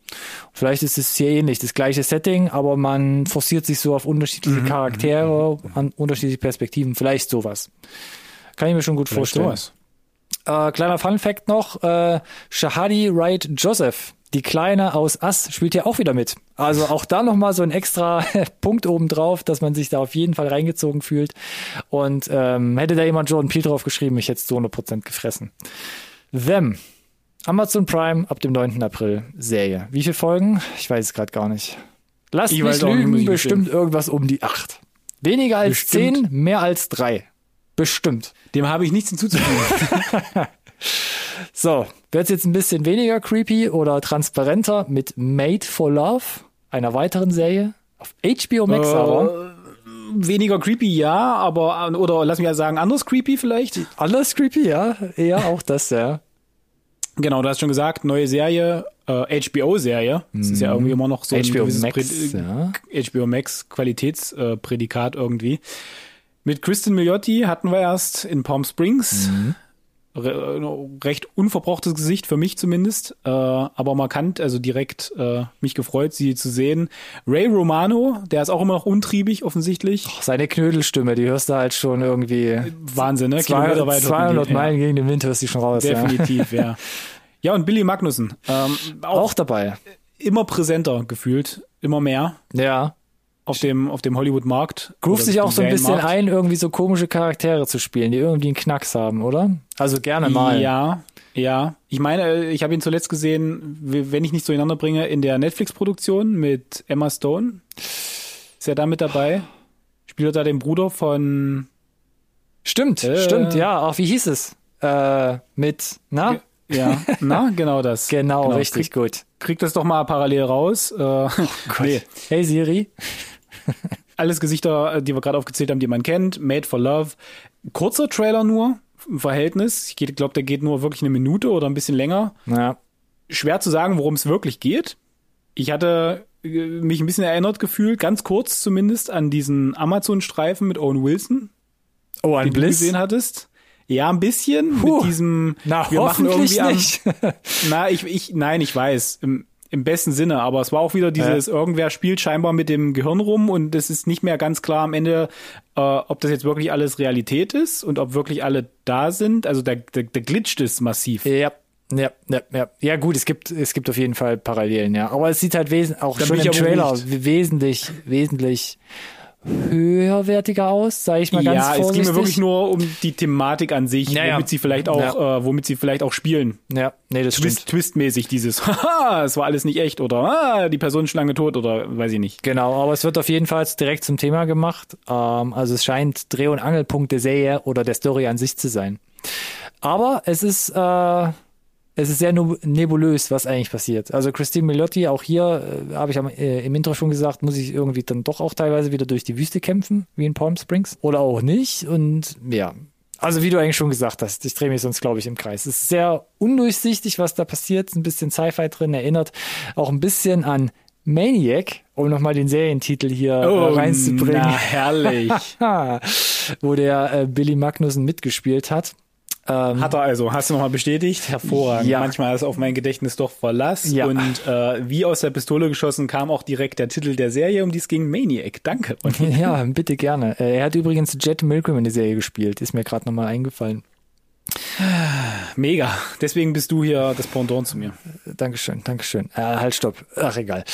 Vielleicht ist es hier ähnlich, das gleiche Setting, aber man forciert sich so auf unterschiedliche mhm. Charaktere, mhm. an unterschiedliche Perspektiven. Vielleicht sowas. Kann ich mir schon gut Vielleicht vorstellen. Sowas. Äh, kleiner Fun Fact noch, äh, Shahadi Wright Joseph, die Kleine aus Ass, spielt hier auch wieder mit. Also auch da nochmal so ein extra Punkt obendrauf, dass man sich da auf jeden Fall reingezogen fühlt. Und ähm, hätte da jemand Jordan Peele drauf geschrieben, ich hätte es zu 100% gefressen. Them. Amazon Prime ab dem 9. April Serie. Wie viele Folgen? Ich weiß es gerade gar nicht. Lasst ich mich lügen, bestimmt irgendwas um die acht. Weniger als bestimmt. zehn, mehr als drei. Bestimmt. Dem habe ich nichts hinzuzufügen. so, wird jetzt ein bisschen weniger creepy oder transparenter mit Made for Love, einer weiteren Serie. Auf HBO Max uh, aber. Weniger creepy, ja, aber, oder lass mich ja sagen, anders creepy vielleicht? Anders creepy, ja. Eher auch das, ja. Genau, du hast schon gesagt, neue Serie, äh, HBO-Serie. Das ist ja mhm. irgendwie immer noch so HBO ein Max, ja. HBO Max Qualitätsprädikat äh, irgendwie. Mit Kristen Milioti hatten wir erst in Palm Springs. Mhm. Re recht unverbrauchtes Gesicht für mich zumindest, äh, aber markant, also direkt äh, mich gefreut, sie zu sehen. Ray Romano, der ist auch immer noch untriebig offensichtlich. Oh, seine Knödelstimme, die hörst du halt schon irgendwie Wahnsinn, ne? 200, 200 Meilen ja. gegen den Wind hörst du schon raus. Definitiv, ja. ja. Ja, und Billy Magnussen. Ähm, auch, auch dabei. Immer präsenter gefühlt, immer mehr. Ja auf dem, auf dem Hollywood-Markt. Groove sich auch so ein bisschen ein, irgendwie so komische Charaktere zu spielen, die irgendwie einen Knacks haben, oder? Also gerne mal. Ja, ja. Ich meine, ich habe ihn zuletzt gesehen, wenn ich nicht zueinander bringe, in der Netflix-Produktion mit Emma Stone. Ist er da mit dabei? Spielt er da den Bruder von. Stimmt, äh, stimmt, ja. Auch wie hieß es? Äh, mit, na? Ja, na, genau das. genau, genau, richtig krieg, gut. Krieg das doch mal parallel raus. Äh, oh nee. Hey Siri. Alles Gesichter, äh, die wir gerade aufgezählt haben, die man kennt. Made for Love. Kurzer Trailer nur im Verhältnis. Ich glaube, der geht nur wirklich eine Minute oder ein bisschen länger. Ja. Schwer zu sagen, worum es wirklich geht. Ich hatte äh, mich ein bisschen erinnert gefühlt, ganz kurz zumindest, an diesen Amazon-Streifen mit Owen Wilson. Oh, ein Bliss. du gesehen hattest. Ja, ein bisschen Puh, mit diesem. Na, wir machen irgendwie am, nicht. na, ich, ich, nein, ich weiß. Im, im besten Sinne, aber es war auch wieder dieses, ja. irgendwer spielt scheinbar mit dem Gehirn rum und es ist nicht mehr ganz klar am Ende, äh, ob das jetzt wirklich alles Realität ist und ob wirklich alle da sind. Also der, der, der glitscht ist massiv. Ja. Ja, ja, ja. Ja, gut, es gibt, es gibt auf jeden Fall Parallelen, ja. Aber es sieht halt wes auch schon im Trailer wesentlich, wesentlich höherwertiger aus, sage ich mal ganz ja, vorsichtig. Ja, es ging mir wirklich nur um die Thematik an sich, naja. womit sie vielleicht auch, ja. äh, womit sie vielleicht auch spielen. Ja, nee, das Twist, stimmt. Twistmäßig dieses, haha, es war alles nicht echt oder ah, die Person ist lange tot oder weiß ich nicht. Genau, aber es wird auf jeden Fall direkt zum Thema gemacht. Ähm, also es scheint Dreh- und Angelpunkt der Serie oder der Story an sich zu sein. Aber es ist äh, es ist sehr nebulös, was eigentlich passiert. Also Christine Milotti, auch hier, äh, habe ich am, äh, im Intro schon gesagt, muss ich irgendwie dann doch auch teilweise wieder durch die Wüste kämpfen, wie in Palm Springs. Oder auch nicht. Und ja, also wie du eigentlich schon gesagt hast, ich drehe mich sonst, glaube ich, im Kreis. Es ist sehr undurchsichtig, was da passiert. Ein bisschen Sci-Fi drin, erinnert auch ein bisschen an Maniac, um nochmal den Serientitel hier äh, oh, reinzubringen. Na, herrlich. Wo der äh, Billy Magnussen mitgespielt hat. Ähm, Hat er also, hast du nochmal bestätigt? Hervorragend. Ja. Manchmal ist auf mein Gedächtnis doch Verlass. Ja. Und äh, wie aus der Pistole geschossen kam auch direkt der Titel der Serie, um die es ging, Maniac. Danke. Und ja, bitte gerne. Äh, er hat übrigens Jet Milgram in der Serie gespielt, ist mir gerade nochmal eingefallen. Mega. Deswegen bist du hier das Pendant zu mir. Dankeschön, Dankeschön. Äh, halt, stopp. Ach, egal.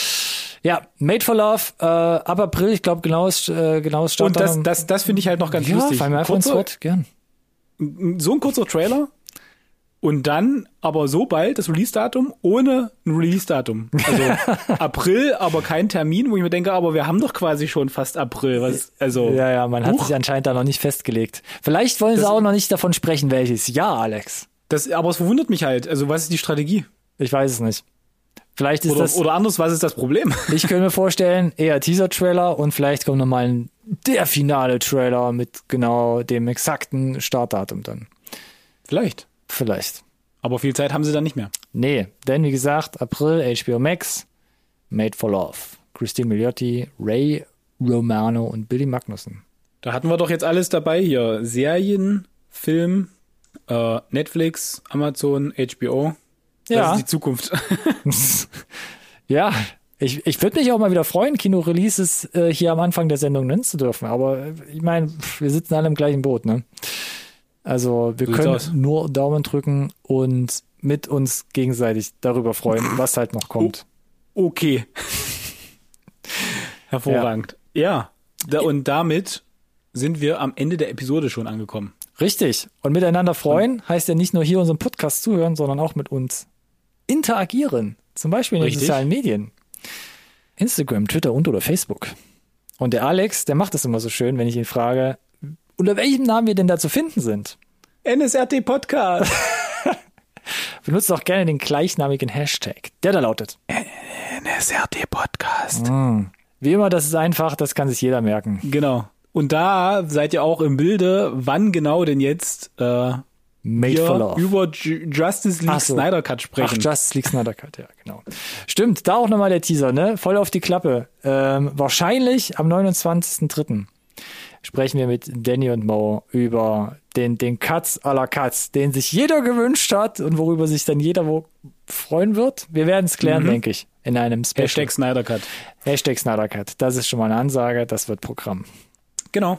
Ja, Made for Love, äh, ab April, ich glaube, genaues, äh, genaues Startdatum. Und das, das, das finde ich halt noch ganz ja, lustig. Einfach ins Wort, gern so ein kurzer Trailer und dann aber so bald das Release-Datum ohne ein Release-Datum. Also April, aber kein Termin, wo ich mir denke, aber wir haben doch quasi schon fast April. Was, also, ja, ja, man hat sich anscheinend da noch nicht festgelegt. Vielleicht wollen das, sie auch noch nicht davon sprechen, welches. Ja, Alex. Das, aber es verwundert mich halt. Also was ist die Strategie? Ich weiß es nicht. Vielleicht ist oder, das. Oder anders, was ist das Problem? Ich könnte mir vorstellen, eher Teaser-Trailer und vielleicht kommt nochmal ein, der finale Trailer mit genau dem exakten Startdatum dann. Vielleicht. Vielleicht. Aber viel Zeit haben sie dann nicht mehr. Nee, denn wie gesagt, April, HBO Max, Made for Love. Christine Milioti, Ray Romano und Billy Magnussen. Da hatten wir doch jetzt alles dabei hier. Serien, Film, äh, Netflix, Amazon, HBO. Das ja. ist die Zukunft. ja, ich, ich würde mich auch mal wieder freuen, Kino-Releases äh, hier am Anfang der Sendung nennen zu dürfen. Aber äh, ich meine, wir sitzen alle im gleichen Boot, ne? Also wir so können nur Daumen drücken und mit uns gegenseitig darüber freuen, was halt noch kommt. Oh, okay. Hervorragend. Ja. ja. Da, und damit sind wir am Ende der Episode schon angekommen. Richtig. Und miteinander freuen heißt ja nicht nur hier unseren Podcast zuhören, sondern auch mit uns interagieren. Zum Beispiel in Richtig. den sozialen Medien. Instagram, Twitter und oder Facebook. Und der Alex, der macht das immer so schön, wenn ich ihn frage, unter welchem Namen wir denn da zu finden sind. NSRT Podcast. Benutzt auch gerne den gleichnamigen Hashtag, der da lautet NSRT Podcast. Mm. Wie immer, das ist einfach, das kann sich jeder merken. Genau. Und da seid ihr auch im Bilde, wann genau denn jetzt äh, Made for Love. über Justice League so. Snyder Cut sprechen. Ach, Justice League Snyder Cut, ja, genau. Stimmt, da auch nochmal der Teaser, ne? Voll auf die Klappe. Ähm, wahrscheinlich am 29.03. sprechen wir mit Danny und Mo über den, den Cuts à la Cuts, den sich jeder gewünscht hat und worüber sich dann jeder wo freuen wird. Wir werden es klären, mhm. denke ich, in einem Special. Hashtag Snyder Cut. Hashtag Snyder Cut. Das ist schon mal eine Ansage, das wird Programm. Genau.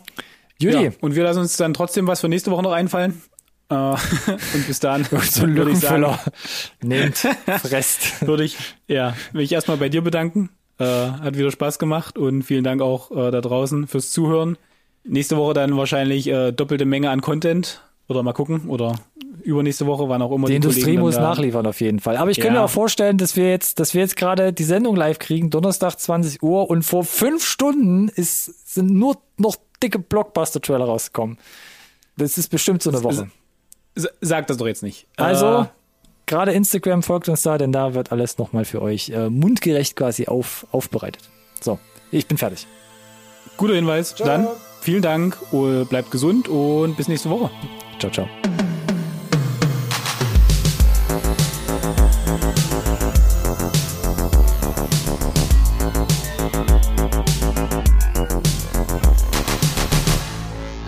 Judy. Ja, und wir lassen uns dann trotzdem was für nächste Woche noch einfallen. Äh, und bis dann so ein würde ich sagen, nehmt, fresst. würde ich, ja, will ich erstmal bei dir bedanken. Äh, hat wieder Spaß gemacht und vielen Dank auch äh, da draußen fürs Zuhören. Nächste Woche dann wahrscheinlich äh, doppelte Menge an Content. Oder mal gucken. Oder übernächste Woche, wann auch immer die, die Industrie muss nachliefern auf jeden Fall. Aber ich ja. könnte mir auch vorstellen, dass wir jetzt, dass wir jetzt gerade die Sendung live kriegen, Donnerstag 20 Uhr und vor fünf Stunden ist, sind nur noch dicke Blockbuster-Trailer rausgekommen. Das ist bestimmt so eine Woche. Sag das doch jetzt nicht. Also, äh, gerade Instagram folgt uns da, denn da wird alles nochmal für euch äh, mundgerecht quasi auf, aufbereitet. So, ich bin fertig. Guter Hinweis. Ciao. Dann vielen Dank, oh, bleibt gesund und bis nächste Woche. Ciao, ciao.